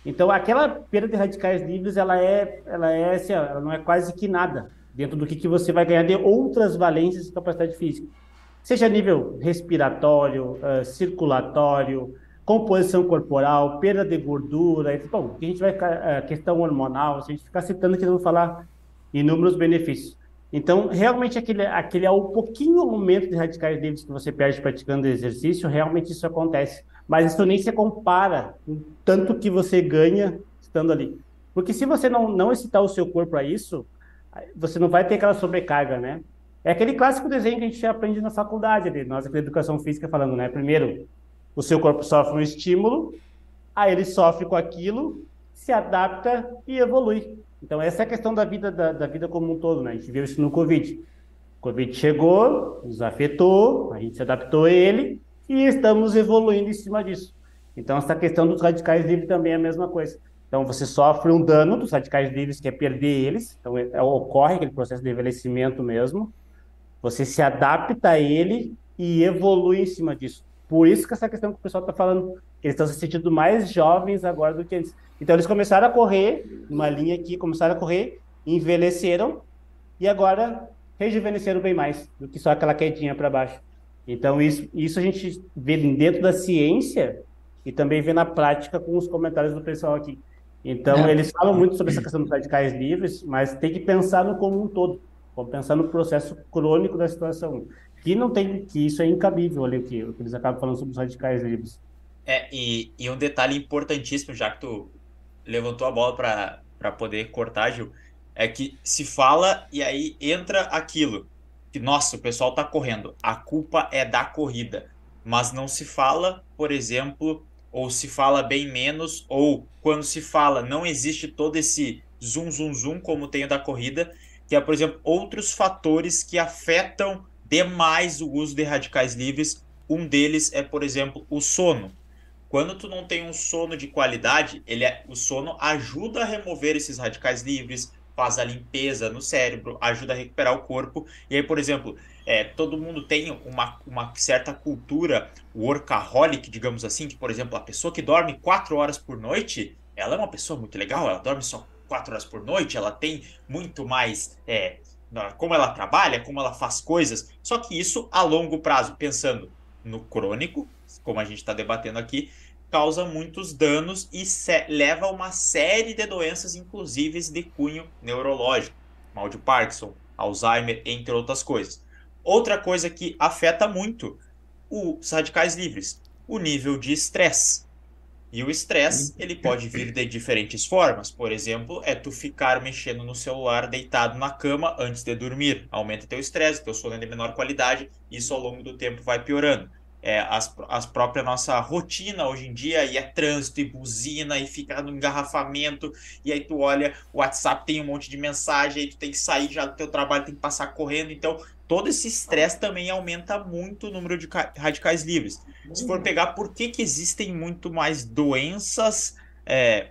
D: Então, aquela perda de radicais livres, ela é, ela é, assim, ela não é quase que nada dentro do que, que você vai ganhar de outras valências de capacidade física. Seja nível respiratório, uh, circulatório, composição corporal, perda de gordura, bom, a gente vai uh, questão hormonal, se a gente ficar citando que não falar inúmeros benefícios. Então, realmente, aquele, aquele é o pouquinho aumento de radicais livres que você perde praticando exercício, realmente isso acontece mas isso nem se compara com tanto que você ganha estando ali. Porque se você não, não excitar o seu corpo a isso, você não vai ter aquela sobrecarga, né? É aquele clássico desenho que a gente aprende na faculdade, ali, nós aqui educação física falando, né? Primeiro, o seu corpo sofre um estímulo, aí ele sofre com aquilo, se adapta e evolui. Então essa é a questão da vida da, da vida como um todo, né? A gente viu isso no Covid. O Covid chegou, nos afetou, a gente se adaptou a ele, e estamos evoluindo em cima disso. Então, essa questão dos radicais livres também é a mesma coisa. Então, você sofre um dano dos radicais livres, que é perder eles. Então, é, ocorre aquele processo de envelhecimento mesmo. Você se adapta a ele e evolui em cima disso. Por isso que essa questão que o pessoal está falando, eles estão se sentindo mais jovens agora do que eles. Então, eles começaram a correr, uma linha aqui, começaram a correr, envelheceram e agora rejuvenesceram bem mais do que só aquela quedinha para baixo. Então, isso, isso a gente vê dentro da ciência e também vê na prática com os comentários do pessoal aqui. Então, é. eles falam muito sobre essa questão dos radicais livres, mas tem que pensar no como um todo, vamos pensar no processo crônico da situação, que não tem, que isso é incabível ali, o que, o que eles acabam falando sobre os radicais livres.
C: É, e, e um detalhe importantíssimo, já que tu levantou a bola para poder cortar, Gil, é que se fala e aí entra aquilo que, nossa, o pessoal está correndo, a culpa é da corrida. Mas não se fala, por exemplo, ou se fala bem menos, ou quando se fala, não existe todo esse zoom, zoom, zoom, como tem o da corrida, que é, por exemplo, outros fatores que afetam demais o uso de radicais livres. Um deles é, por exemplo, o sono. Quando tu não tem um sono de qualidade, ele é, o sono ajuda a remover esses radicais livres, faz a limpeza no cérebro, ajuda a recuperar o corpo. E aí, por exemplo, é, todo mundo tem uma, uma certa cultura workaholic, digamos assim, que, por exemplo, a pessoa que dorme quatro horas por noite, ela é uma pessoa muito legal, ela dorme só quatro horas por noite, ela tem muito mais. É, como ela trabalha, como ela faz coisas. Só que isso a longo prazo, pensando no crônico, como a gente está debatendo aqui, causa muitos danos e leva a uma série de doenças, inclusive de cunho neurológico, mal de Parkinson, Alzheimer, entre outras coisas. Outra coisa que afeta muito os radicais livres, o nível de estresse. E o estresse, ele pode vir de diferentes formas. Por exemplo, é tu ficar mexendo no celular deitado na cama antes de dormir. Aumenta teu estresse, teu sono é de menor qualidade, isso ao longo do tempo vai piorando é, as, as própria nossa rotina hoje em dia, e é trânsito, e buzina, e ficar no engarrafamento, e aí tu olha, o WhatsApp tem um monte de mensagem, aí tu tem que sair já do teu trabalho, tem que passar correndo, então todo esse estresse também aumenta muito o número de radicais livres. Se for pegar por que, que existem muito mais doenças é,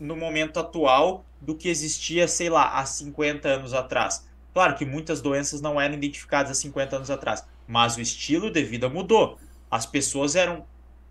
C: no momento atual do que existia, sei lá, há 50 anos atrás. Claro que muitas doenças não eram identificadas há 50 anos atrás, mas o estilo de vida mudou. As pessoas eram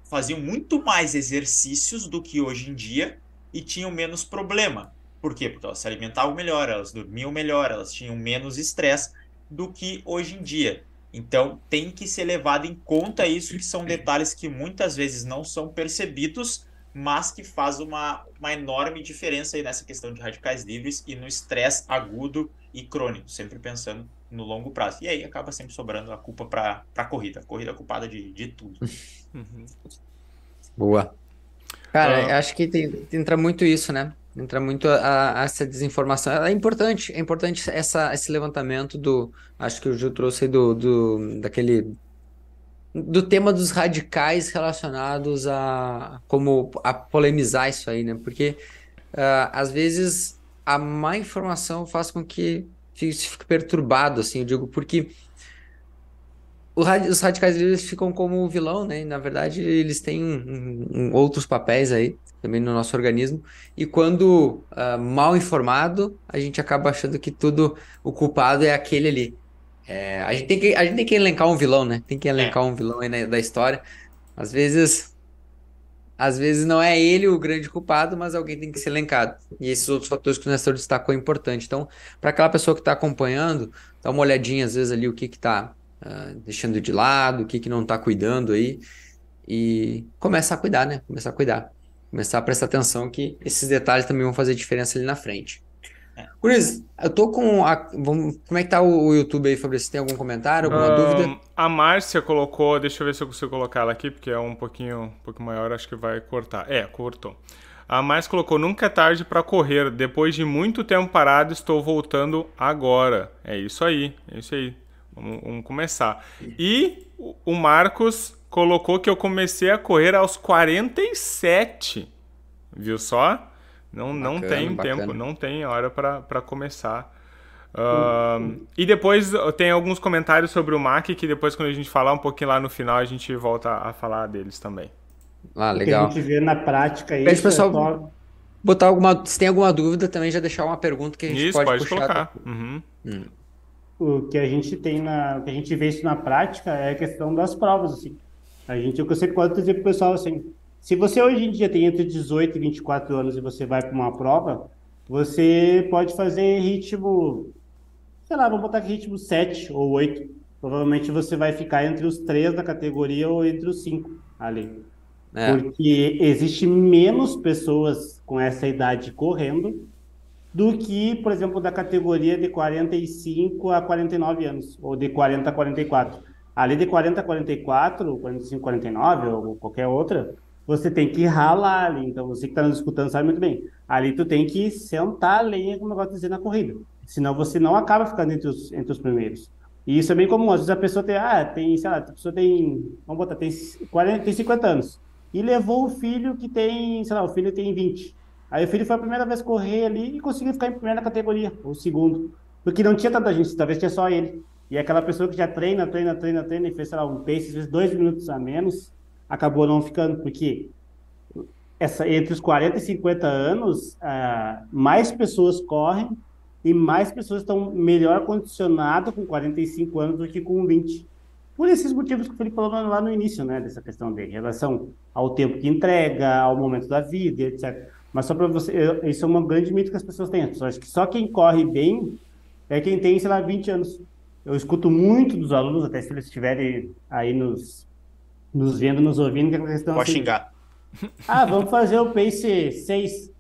C: faziam muito mais exercícios do que hoje em dia e tinham menos problema. Por quê? Porque elas se alimentavam melhor, elas dormiam melhor, elas tinham menos estresse do que hoje em dia. Então tem que ser levado em conta isso, que são detalhes que muitas vezes não são percebidos, mas que faz uma, uma enorme diferença aí nessa questão de radicais livres e no estresse agudo e crônico, sempre pensando no longo prazo. E aí acaba sempre sobrando a culpa para a corrida. A corrida é culpada de, de tudo. Uhum.
B: Boa. Cara, ah. acho que tem, entra muito isso, né? Entra muito a, a essa desinformação. É importante, é importante essa, esse levantamento do. Acho que o Gil trouxe do, do daquele do tema dos radicais relacionados a como a polemizar isso aí, né? Porque uh, às vezes a má informação faz com que fique perturbado, assim, eu digo, porque os radicais eles ficam como vilão, né? E, na verdade, eles têm um, um, outros papéis aí também no nosso organismo. E quando uh, mal informado, a gente acaba achando que tudo o culpado é aquele ali. É, a, gente tem que, a gente tem que elencar um vilão, né? Tem que elencar é. um vilão aí na, da história. Às vezes, às vezes não é ele o grande culpado, mas alguém tem que ser elencado. E esses outros fatores que o Nestor destacou é importante. Então, para aquela pessoa que está acompanhando, dá uma olhadinha às vezes ali o que está uh, ah, deixando de lado, o que, que não está cuidando aí. E começar a cuidar, né? Começar a cuidar. Começar a prestar atenção que esses detalhes também vão fazer diferença ali na frente. Cris, eu tô com. A, vamos, como é que tá o, o YouTube aí, Fabrício? Tem algum comentário, alguma um, dúvida?
A: A Márcia colocou, deixa eu ver se eu consigo colocar ela aqui, porque é um pouquinho, um pouquinho maior, acho que vai cortar. É, cortou. A Márcia colocou: nunca é tarde para correr. Depois de muito tempo parado, estou voltando agora. É isso aí, é isso aí. Vamos, vamos começar. E o Marcos colocou que eu comecei a correr aos 47. Viu só? Não, bacana, não tem bacana. tempo, não tem hora para começar. Uh, e depois tem alguns comentários sobre o Mac que depois quando a gente falar um pouquinho lá no final a gente volta a falar deles também.
B: Ah, legal.
D: O que a gente vê na prática
B: isso. Pede pessoal é só... botar alguma, se tem alguma dúvida também já deixar uma pergunta que a gente
A: isso,
B: pode,
A: pode
B: puxar.
A: colocar. Uhum.
D: Hum. O que a gente tem na, o que a gente vê isso na prática é a questão das provas assim. A gente o que eu sempre gosto dizer pro pessoal assim, se você hoje em dia tem entre 18 e 24 anos e você vai para uma prova, você pode fazer ritmo, sei lá, vamos botar aqui ritmo 7 ou 8. Provavelmente você vai ficar entre os três da categoria ou entre os cinco ali. É. Porque existe menos pessoas com essa idade correndo do que, por exemplo, da categoria de 45 a 49 anos, ou de 40 a 44. Ali de 40 a 44, 45 a 49, ou qualquer outra, você tem que ralar ali. Então, você que está nos escutando sabe muito bem. Ali tu tem que sentar a lenha, como eu gosto de dizer, na corrida. Senão você não acaba ficando entre os, entre os primeiros. E isso é bem comum. Às vezes a pessoa tem, ah, tem, sei lá, a pessoa tem, vamos botar, tem, 40, tem 50 anos. E levou o filho que tem, sei lá, o filho tem 20. Aí o filho foi a primeira vez correr ali e conseguiu ficar em primeira categoria, ou segundo. Porque não tinha tanta gente, talvez tinha só ele. E aquela pessoa que já treina, treina, treina, treina e fez, sei lá, um pace, vezes dois minutos a menos, acabou não ficando, porque essa, entre os 40 e 50 anos, uh, mais pessoas correm e mais pessoas estão melhor condicionadas com 45 anos do que com 20. Por esses motivos que o Felipe falou lá no início, né, dessa questão de relação ao tempo que entrega, ao momento da vida, etc. Mas só para você, isso é uma grande mito que as pessoas têm. As que só quem corre bem é quem tem, sei lá, 20 anos. Eu escuto muito dos alunos, até se eles estiverem aí nos nos vendo, nos ouvindo, que eles estão
C: Pode assim, xingar.
D: Ah, vamos fazer o pace 6.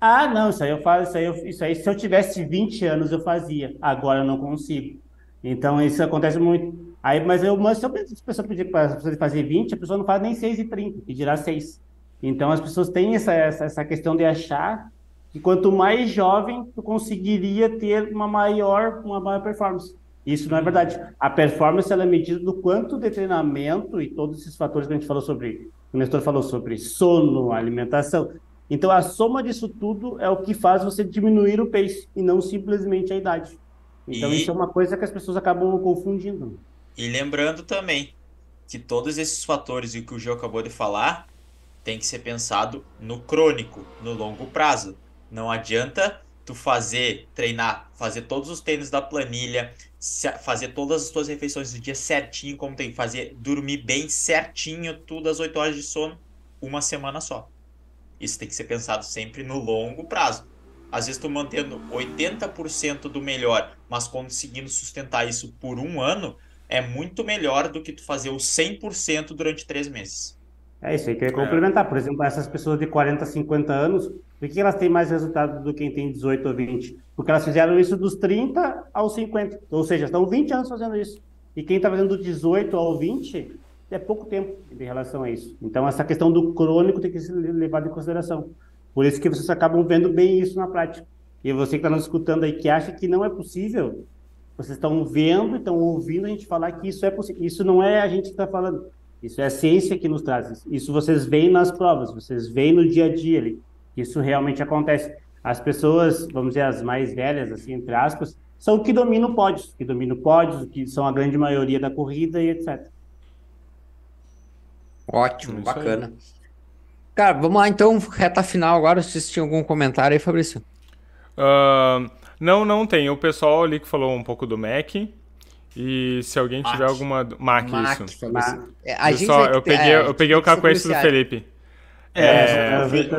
D: Ah, não, isso aí eu faço, isso aí, isso aí se eu tivesse 20 anos eu fazia, agora eu não consigo. Então isso acontece muito. Aí, mas eu, mas se a pessoa pedir para fazer 20, a pessoa não faz nem 6 e 30, e dirá 6. Então as pessoas têm essa, essa, essa questão de achar que quanto mais jovem, tu conseguiria ter uma maior, uma maior performance. Isso não é verdade. A performance é medida do quanto de treinamento e todos esses fatores que a gente falou sobre, o Nestor falou sobre sono, alimentação. Então, a soma disso tudo é o que faz você diminuir o pace e não simplesmente a idade. Então, e... isso é uma coisa que as pessoas acabam confundindo.
C: E lembrando também que todos esses fatores e o que o Gio acabou de falar tem que ser pensado no crônico, no longo prazo. Não adianta tu fazer, treinar, fazer todos os treinos da planilha, fazer todas as tuas refeições do dia certinho, como tem que fazer, dormir bem certinho, tudo às 8 horas de sono, uma semana só. Isso tem que ser pensado sempre no longo prazo. Às vezes tu mantendo 80% do melhor, mas conseguindo sustentar isso por um ano, é muito melhor do que tu fazer o 100% durante três meses.
D: É isso aí que eu ia complementar. Por exemplo, essas pessoas de 40, 50 anos, por que elas têm mais resultado do que quem tem 18 ou 20? Porque elas fizeram isso dos 30 aos 50. Ou seja, estão 20 anos fazendo isso. E quem está fazendo do 18 ao 20 é pouco tempo em relação a isso. Então, essa questão do crônico tem que ser levada em consideração. Por isso que vocês acabam vendo bem isso na prática. E você que está nos escutando aí, que acha que não é possível, vocês estão vendo, estão ouvindo a gente falar que isso é possível. Isso não é a gente que está falando. Isso é a ciência que nos traz. Isso vocês veem nas provas, vocês veem no dia a dia ali. Isso realmente acontece. As pessoas, vamos dizer, as mais velhas, assim, entre aspas, são que dominam pódios, que dominam pódios, que são a grande maioria da corrida e etc.
B: Ótimo, Isso bacana. Aí. Cara, vamos lá então, reta final agora. Se vocês tinham algum comentário aí, Fabrício.
A: Uh, não, não tem. O pessoal ali que falou um pouco do Mac. E se alguém Mac. tiver alguma. Mac, Mac isso. Mac. É, a gente só, eu, peguei, eu peguei o cacuete do Felipe.
D: É, é, é, Felipe.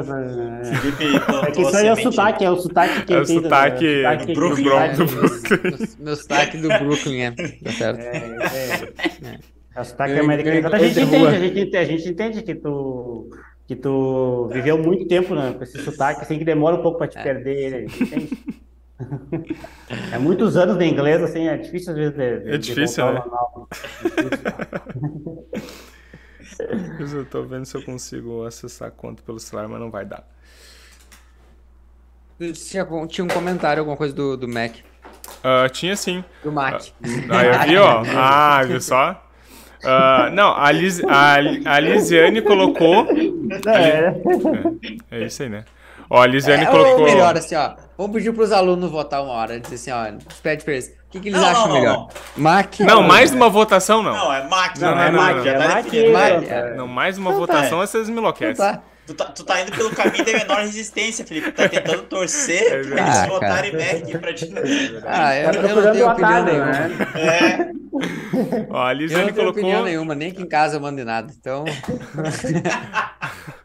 D: É que isso aí é o sotaque, é o sotaque que
A: é o sotaque, do, Brooklyn.
B: Do Brooklyn. Meu sotaque do Brooklyn, é. Tá certo. É,
D: é. é. É o sotaque americano. Eu, a, gente entende, a, gente, a gente entende que tu, que tu viveu muito tempo né, com esse sotaque, assim, que demora um pouco para te é. perder. é muitos anos de inglês, assim, é difícil às vezes de, de
A: É difícil, né? eu tô vendo se eu consigo acessar a conta pelo celular, mas não vai dar.
B: Tinha, tinha um comentário, alguma coisa do, do Mac.
A: Uh, tinha sim.
B: Do Mac.
A: Uh, aí eu vi, ó. Ah, viu só? Uh, não, a, Liz, a, a Lisiane colocou. É. é. é isso aí, né? Ó, a Lisiane é, colocou. Ou
B: melhor, assim, ó. Vamos pedir pros alunos votar uma hora. Dizer assim, ó. Pede pra eles. O que, que eles não, acham não, melhor? Não,
A: Mac. Não, mais uma votação, não.
C: Não, é Mac.
A: Não, não, é Mac. É Mac. É não, mais uma votação, é. vocês me enlouquecem. Tá.
C: Tu tá, tu tá indo pelo caminho da menor resistência, Felipe. Tu tá tentando torcer é pra eles ah, votarem Mac pra ti.
B: Ah, eu, eu não tenho opinião nenhuma. Né? É.
A: Ó, a Lisiane eu não tenho colocou...
B: opinião nenhuma, nem que em casa eu mande nada. Então.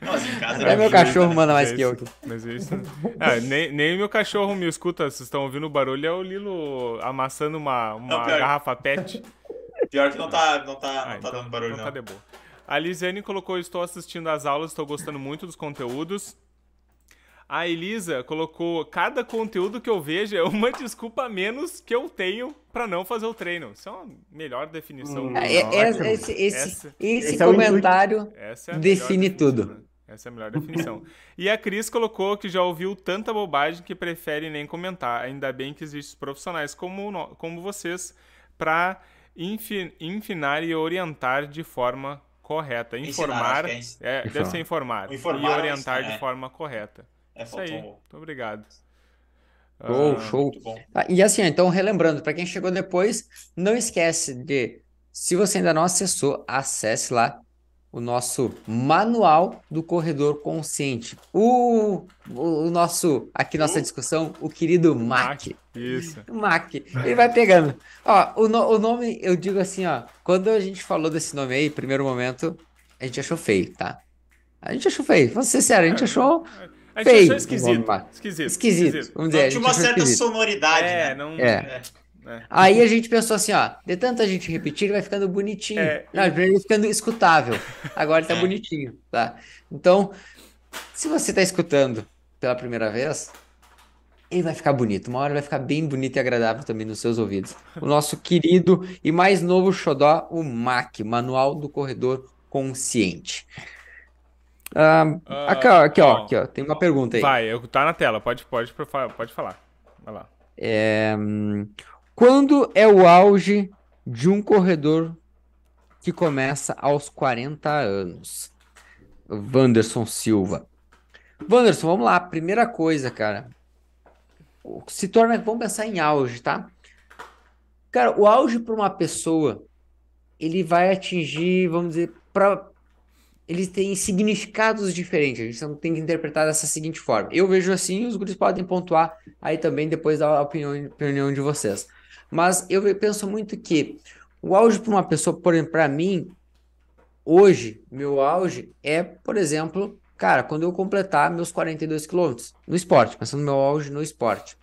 C: Nossa, em casa
B: é meu cachorro manda mais é que eu.
A: Mas é isso. Ah, nem, nem meu cachorro me escuta. Vocês estão ouvindo o barulho, é o Lilo amassando uma, uma não, garrafa pet.
C: Pior que não tá, não tá, ah, não tá então, dando barulho, não.
A: não. Tá de boa. A Lisiane colocou: Estou assistindo às aulas, estou gostando muito dos conteúdos. A Elisa colocou: cada conteúdo que eu vejo é uma desculpa a menos que eu tenho para não fazer o treino. Isso é uma melhor definição. Hum,
B: é, é, esse, esse, esse, esse comentário é define tudo.
A: Essa é a melhor definição. e a Cris colocou que já ouviu tanta bobagem que prefere nem comentar. Ainda bem que existem profissionais como, como vocês para enfinar e orientar de forma correta. Informar. Ensinar, é, é, deve ser informar. informar e orientar é. de forma correta. É, Isso aí. Muito obrigado.
B: Show, uh, show. Ah, e assim, então, relembrando, para quem chegou depois, não esquece de, se você ainda não acessou, acesse lá o nosso manual do corredor consciente. O, o, nosso, aqui nossa uh. discussão, o querido Mac.
A: Isso.
B: Mac. Ele vai pegando. Ó, o, no, o nome, eu digo assim, ó, quando a gente falou desse nome aí, primeiro momento, a gente achou feio, tá? A gente achou feio. Vou ser sério, a gente é, achou
A: a gente feio. achou esquisito.
B: Esquisito. Esquisito. Vamos dizer.
C: Tinha uma certa esquisito. sonoridade.
A: É,
C: né?
A: não.
B: É. É. Aí a gente pensou assim, ó, de tanta gente repetir, ele vai ficando bonitinho. É, Não, ele vai ficando escutável. Agora ele tá é. bonitinho, tá? Então, se você tá escutando pela primeira vez, ele vai ficar bonito. Uma hora vai ficar bem bonito e agradável também nos seus ouvidos. O nosso querido e mais novo xodó, o MAC, Manual do Corredor Consciente. Uh, aqui, ó, aqui, ó, aqui, ó, tem uma pergunta aí.
A: Vai, tá na tela, pode, pode, pode falar. Vai lá.
B: É, quando é o auge de um corredor que começa aos 40 anos? Wanderson Silva. Wanderson, vamos lá. Primeira coisa, cara. Se torna. Vamos pensar em auge, tá? Cara, o auge para uma pessoa, ele vai atingir, vamos dizer, para eles têm significados diferentes. A gente tem que interpretar dessa seguinte forma. Eu vejo assim, os grupos podem pontuar aí também depois da opinião, opinião de vocês. Mas eu penso muito que o auge para uma pessoa, por exemplo, para mim, hoje, meu auge é, por exemplo, cara, quando eu completar meus 42 quilômetros no esporte, pensando no meu auge no esporte.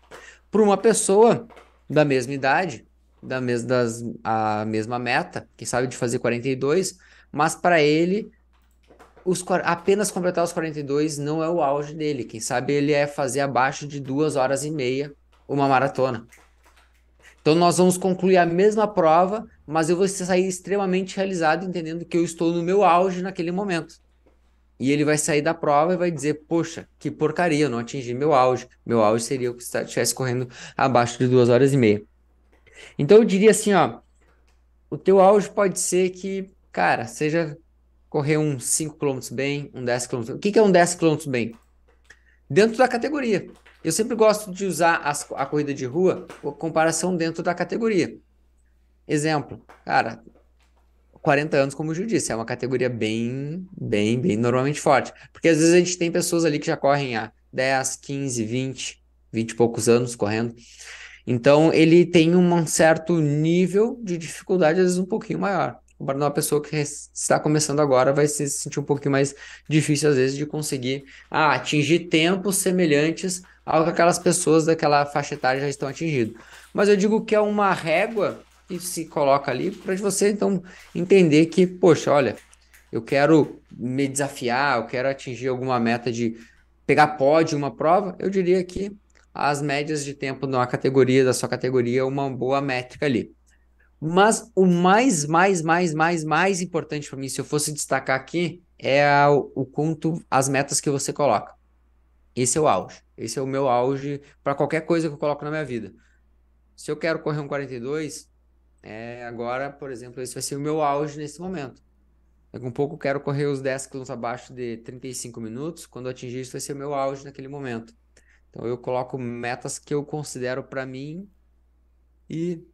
B: Para uma pessoa da mesma idade, da mes das, a mesma meta, que sabe de fazer 42, mas para ele os, apenas completar os 42 não é o auge dele. Quem sabe ele é fazer abaixo de duas horas e meia uma maratona. Então nós vamos concluir a mesma prova, mas eu vou sair extremamente realizado, entendendo que eu estou no meu auge naquele momento. E ele vai sair da prova e vai dizer: Poxa, que porcaria, eu não atingi meu auge. Meu auge seria o se estivesse correndo abaixo de duas horas e meia. Então eu diria assim: ó, o teu auge pode ser que, cara, seja correr uns 5 km bem, um 10 km. O que, que é um 10 km bem? Dentro da categoria. Eu sempre gosto de usar as, a corrida de rua, a comparação dentro da categoria. Exemplo, cara, 40 anos, como o Gil disse, é uma categoria bem, bem, bem normalmente forte. Porque às vezes a gente tem pessoas ali que já correm há 10, 15, 20, 20 e poucos anos correndo. Então ele tem um certo nível de dificuldade, às vezes um pouquinho maior comparado a uma pessoa que está começando agora, vai se sentir um pouquinho mais difícil, às vezes, de conseguir ah, atingir tempos semelhantes ao que aquelas pessoas daquela faixa etária já estão atingindo. Mas eu digo que é uma régua que se coloca ali para você, então, entender que, poxa, olha, eu quero me desafiar, eu quero atingir alguma meta de pegar pódio uma prova, eu diria que as médias de tempo na categoria, da sua categoria, é uma boa métrica ali. Mas o mais, mais, mais, mais, mais importante para mim, se eu fosse destacar aqui, é o quanto as metas que você coloca. Esse é o auge. Esse é o meu auge para qualquer coisa que eu coloco na minha vida. Se eu quero correr um 42, é, agora, por exemplo, esse vai ser o meu auge nesse momento. Daqui um pouco eu quero correr os 10 km abaixo de 35 minutos. Quando eu atingir isso, vai ser o meu auge naquele momento. Então eu coloco metas que eu considero para mim e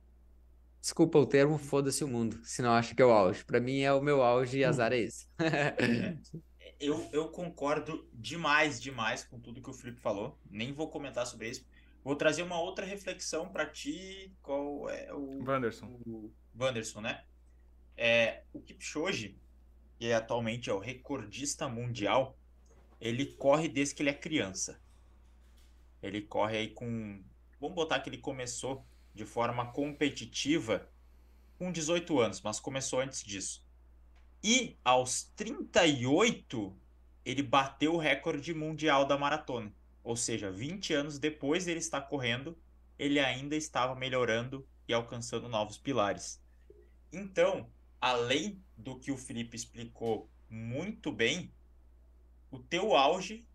B: Desculpa o termo, foda-se o mundo. Se não acha que é o auge. Para mim é o meu auge e azar é esse.
C: eu, eu concordo demais, demais com tudo que o Felipe falou. Nem vou comentar sobre isso. Vou trazer uma outra reflexão para ti. Qual é o.
A: Wanderson.
C: O Wanderson, né? É, o Kipchoge, que atualmente é o recordista mundial, ele corre desde que ele é criança. Ele corre aí com. Vamos botar que ele começou de forma competitiva com 18 anos, mas começou antes disso. E aos 38, ele bateu o recorde mundial da maratona. Ou seja, 20 anos depois dele estar correndo, ele ainda estava melhorando e alcançando novos pilares. Então, além do que o Felipe explicou muito bem, o teu auge,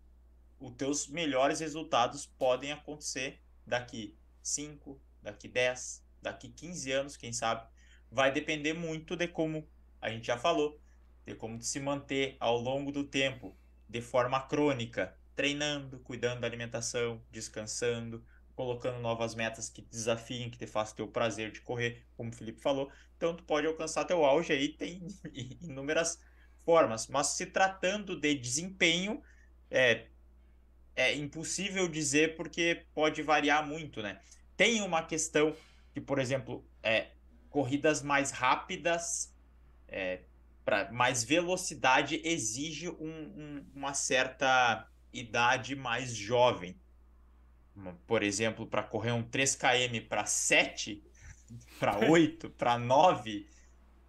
C: os teus melhores resultados podem acontecer daqui 5, daqui 10, daqui 15 anos, quem sabe, vai depender muito de como a gente já falou, de como se manter ao longo do tempo, de forma crônica, treinando, cuidando da alimentação, descansando, colocando novas metas que desafiem, que te façam ter o prazer de correr, como o Felipe falou. Então tu pode alcançar teu auge aí, tem inúmeras formas, mas se tratando de desempenho, é, é impossível dizer porque pode variar muito, né? Tem uma questão que, por exemplo, é, corridas mais rápidas, é, para mais velocidade, exige um, um, uma certa idade mais jovem. Por exemplo, para correr um 3 km para 7, para 8, para 9,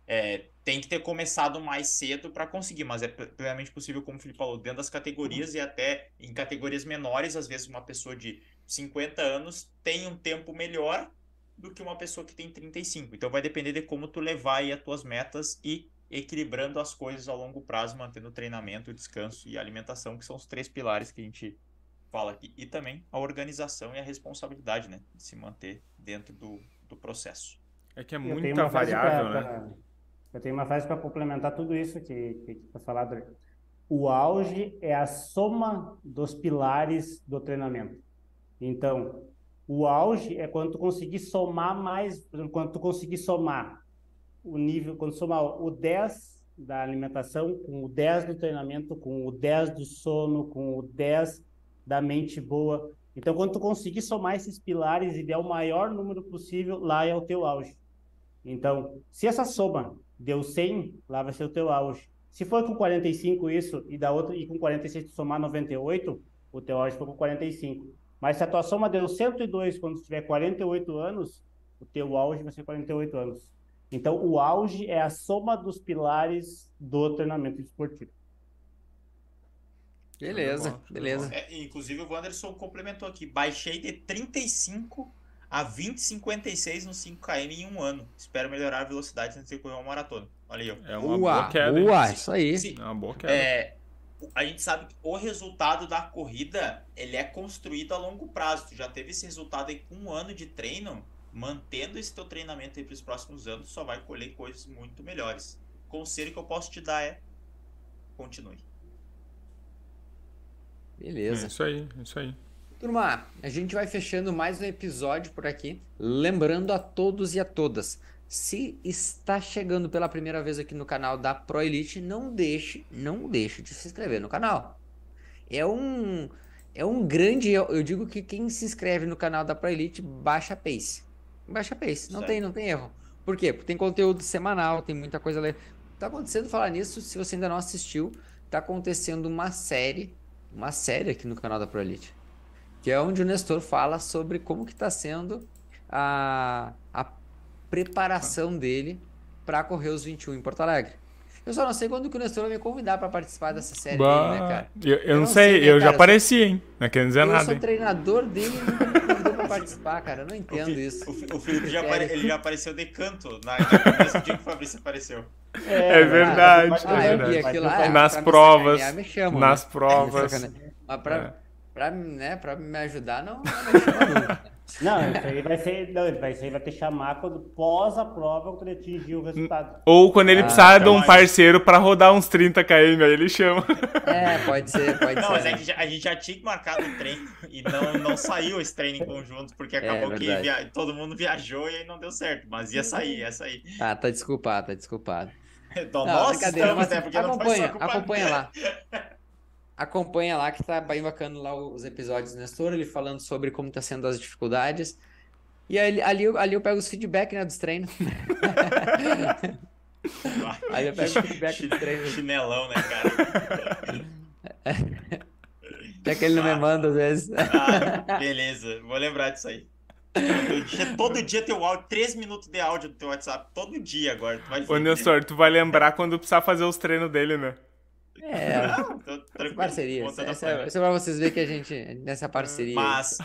C: é, tem que ter começado mais cedo para conseguir, mas é plenamente possível, como o Felipe falou, dentro das categorias e até em categorias menores, às vezes uma pessoa de 50 anos tem um tempo melhor do que uma pessoa que tem 35. Então vai depender de como tu levar aí as tuas metas e equilibrando as coisas a longo prazo, mantendo o treinamento, descanso e alimentação, que são os três pilares que a gente fala aqui. E também a organização e a responsabilidade, né? De se manter dentro do, do processo.
A: É que é muita variável, pra, né? Pra,
D: eu tenho uma frase para complementar tudo isso que, que, que foi falado. O auge é a soma dos pilares do treinamento. Então, o auge é quando tu conseguir somar mais, quando tu conseguir somar o nível, quando somar o 10 da alimentação com o 10 do treinamento, com o 10 do sono, com o 10 da mente boa. Então, quando tu conseguir somar esses pilares e der o maior número possível, lá é o teu auge. Então, se essa soma deu 100, lá vai ser o teu auge. Se for com 45 isso e da outra e com 46 tu somar 98, o teu auge foi com 45. Mas se a tua soma deu 102 quando tiver 48 anos, o teu auge vai ser 48 anos. Então, o auge é a soma dos pilares do treinamento esportivo.
B: Beleza, beleza.
C: É, inclusive o Wanderson complementou aqui. Baixei de 35 a 20,56 no 5km em um ano. Espero melhorar a velocidade antes de correr uma maratona. Olha aí, ó.
A: É uma boa queda.
B: Boa, isso aí.
C: Sim,
A: é uma boa queda.
C: É, a gente sabe que o resultado da corrida ele é construído a longo prazo. Tu já teve esse resultado aí com um ano de treino, mantendo esse teu treinamento aí para os próximos anos, só vai colher coisas muito melhores. O conselho que eu posso te dar é continue.
B: Beleza.
A: É isso aí, é isso aí.
B: Turma, a gente vai fechando mais um episódio por aqui. Lembrando a todos e a todas, se está chegando pela primeira vez aqui no canal da Pro Elite, não deixe, não deixe de se inscrever no canal. É um é um grande, eu digo que quem se inscreve no canal da Pro Elite baixa pace. Baixa pace, não tem, não tem erro. Por quê? Porque tem conteúdo semanal, tem muita coisa ler. Tá acontecendo falar nisso, se você ainda não assistiu, tá acontecendo uma série, uma série aqui no canal da Pro Elite que é onde o Nestor fala sobre como que está sendo a, a preparação dele para correr os 21 em Porto Alegre. Eu só não sei quando que o Nestor vai me convidar para participar dessa série bah, dele, né, cara?
A: Eu, eu, eu não, sei, sei né, eu cara, já apareci, hein? Não quer dizer
B: eu
A: nada.
B: Eu sou treinador dele e nunca me convidou para participar, cara. Eu não entendo
C: o
B: isso.
C: O, o Felipe já, apare, ele já apareceu de canto na, na do dia que o Fabrício apareceu.
A: É, é verdade.
B: Ah,
A: é
B: verdade. Lá,
A: nas provas. Me chama, nas né? provas.
B: Mas pra, é. Pra, né, pra me ajudar, não, não
D: Não, isso aí vai ser. Não, isso aí vai ter chamar quando pós a prova quando ele atingir o resultado.
A: Ou quando ele ah, precisar de um parceiro pra rodar uns 30 km, aí ele chama.
B: É, pode ser, pode
C: não,
B: ser.
C: mas é que a gente já tinha marcado o treino e não, não saiu esse treino em conjunto, porque acabou é, que via... todo mundo viajou e aí não deu certo. Mas ia sair, ia sair.
B: Ah, tá desculpado, tá desculpado.
C: Então, não, nós estamos, né?
B: Porque acompanha, acompanha lá. Acompanha lá que tá bem bacana lá os episódios do Nestor, ele falando sobre como tá sendo as dificuldades. E ali, ali, ali eu pego os feedback, né, dos treinos.
C: aí eu pego o feedback dos treinos. Chinelão, né, cara?
B: Até que ele não ah, me manda às vezes.
C: Ah, beleza, vou lembrar disso aí. Todo dia, todo dia teu áudio, 3 minutos de áudio do teu WhatsApp, todo dia agora. Tu vai
A: Ô, Nestor, tu vai lembrar quando precisar fazer os treinos dele, né?
B: É, parceria. Essa, é, essa é pra vocês verem que a gente, nessa parceria.
C: Mas,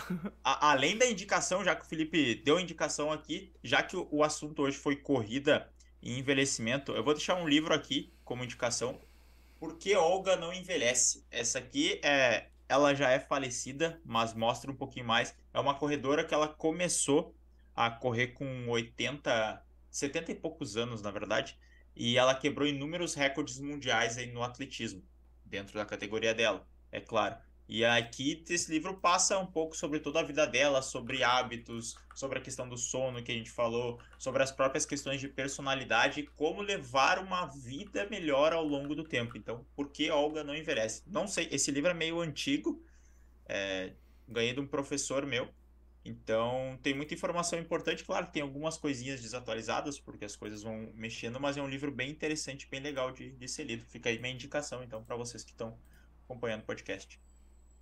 C: a, além da indicação, já que o Felipe deu indicação aqui, já que o, o assunto hoje foi corrida e envelhecimento, eu vou deixar um livro aqui como indicação. Por que Olga não envelhece? Essa aqui é. Ela já é falecida, mas mostra um pouquinho mais. É uma corredora que ela começou a correr com 80, 70 e poucos anos, na verdade e ela quebrou inúmeros recordes mundiais aí no atletismo, dentro da categoria dela, é claro. E aqui esse livro passa um pouco sobre toda a vida dela, sobre hábitos, sobre a questão do sono que a gente falou, sobre as próprias questões de personalidade e como levar uma vida melhor ao longo do tempo. Então, por que Olga não envelhece? Não sei, esse livro é meio antigo, é, ganhei de um professor meu, então, tem muita informação importante. Claro, tem algumas coisinhas desatualizadas, porque as coisas vão mexendo, mas é um livro bem interessante, bem legal de, de ser lido. Fica aí minha indicação, então, para vocês que estão acompanhando o podcast.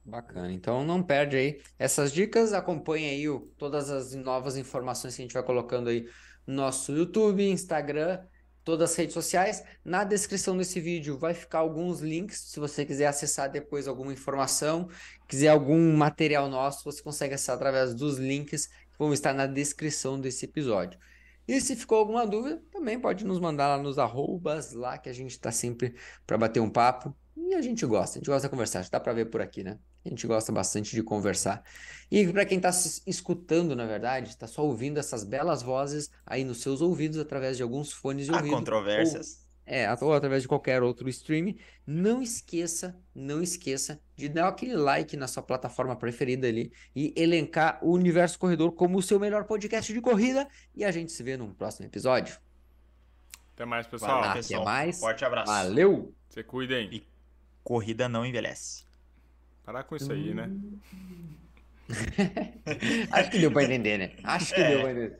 B: Bacana. Então, não perde aí essas dicas. Acompanhe aí o, todas as novas informações que a gente vai colocando aí no nosso YouTube, Instagram todas as redes sociais. Na descrição desse vídeo vai ficar alguns links, se você quiser acessar depois alguma informação, quiser algum material nosso, você consegue acessar através dos links que vão estar na descrição desse episódio. E se ficou alguma dúvida, também pode nos mandar lá nos arrobas, lá que a gente está sempre para bater um papo. E a gente gosta, a gente gosta de conversar, dá para ver por aqui, né? A gente gosta bastante de conversar. E para quem está escutando, na verdade, está só ouvindo essas belas vozes aí nos seus ouvidos através de alguns fones de
C: Há
B: ouvido.
C: controvérsias.
B: Ou, é, ou através de qualquer outro stream. Não esqueça, não esqueça de dar aquele like na sua plataforma preferida ali e elencar o Universo Corredor como o seu melhor podcast de corrida. E a gente se vê num próximo episódio.
A: Até mais, pessoal.
B: Até
C: pessoal.
B: mais.
C: Forte abraço.
B: Valeu.
A: Se cuidem.
C: E corrida não envelhece.
A: Parar com isso aí, né?
B: Acho que deu pra entender, né? Acho que é. deu pra entender.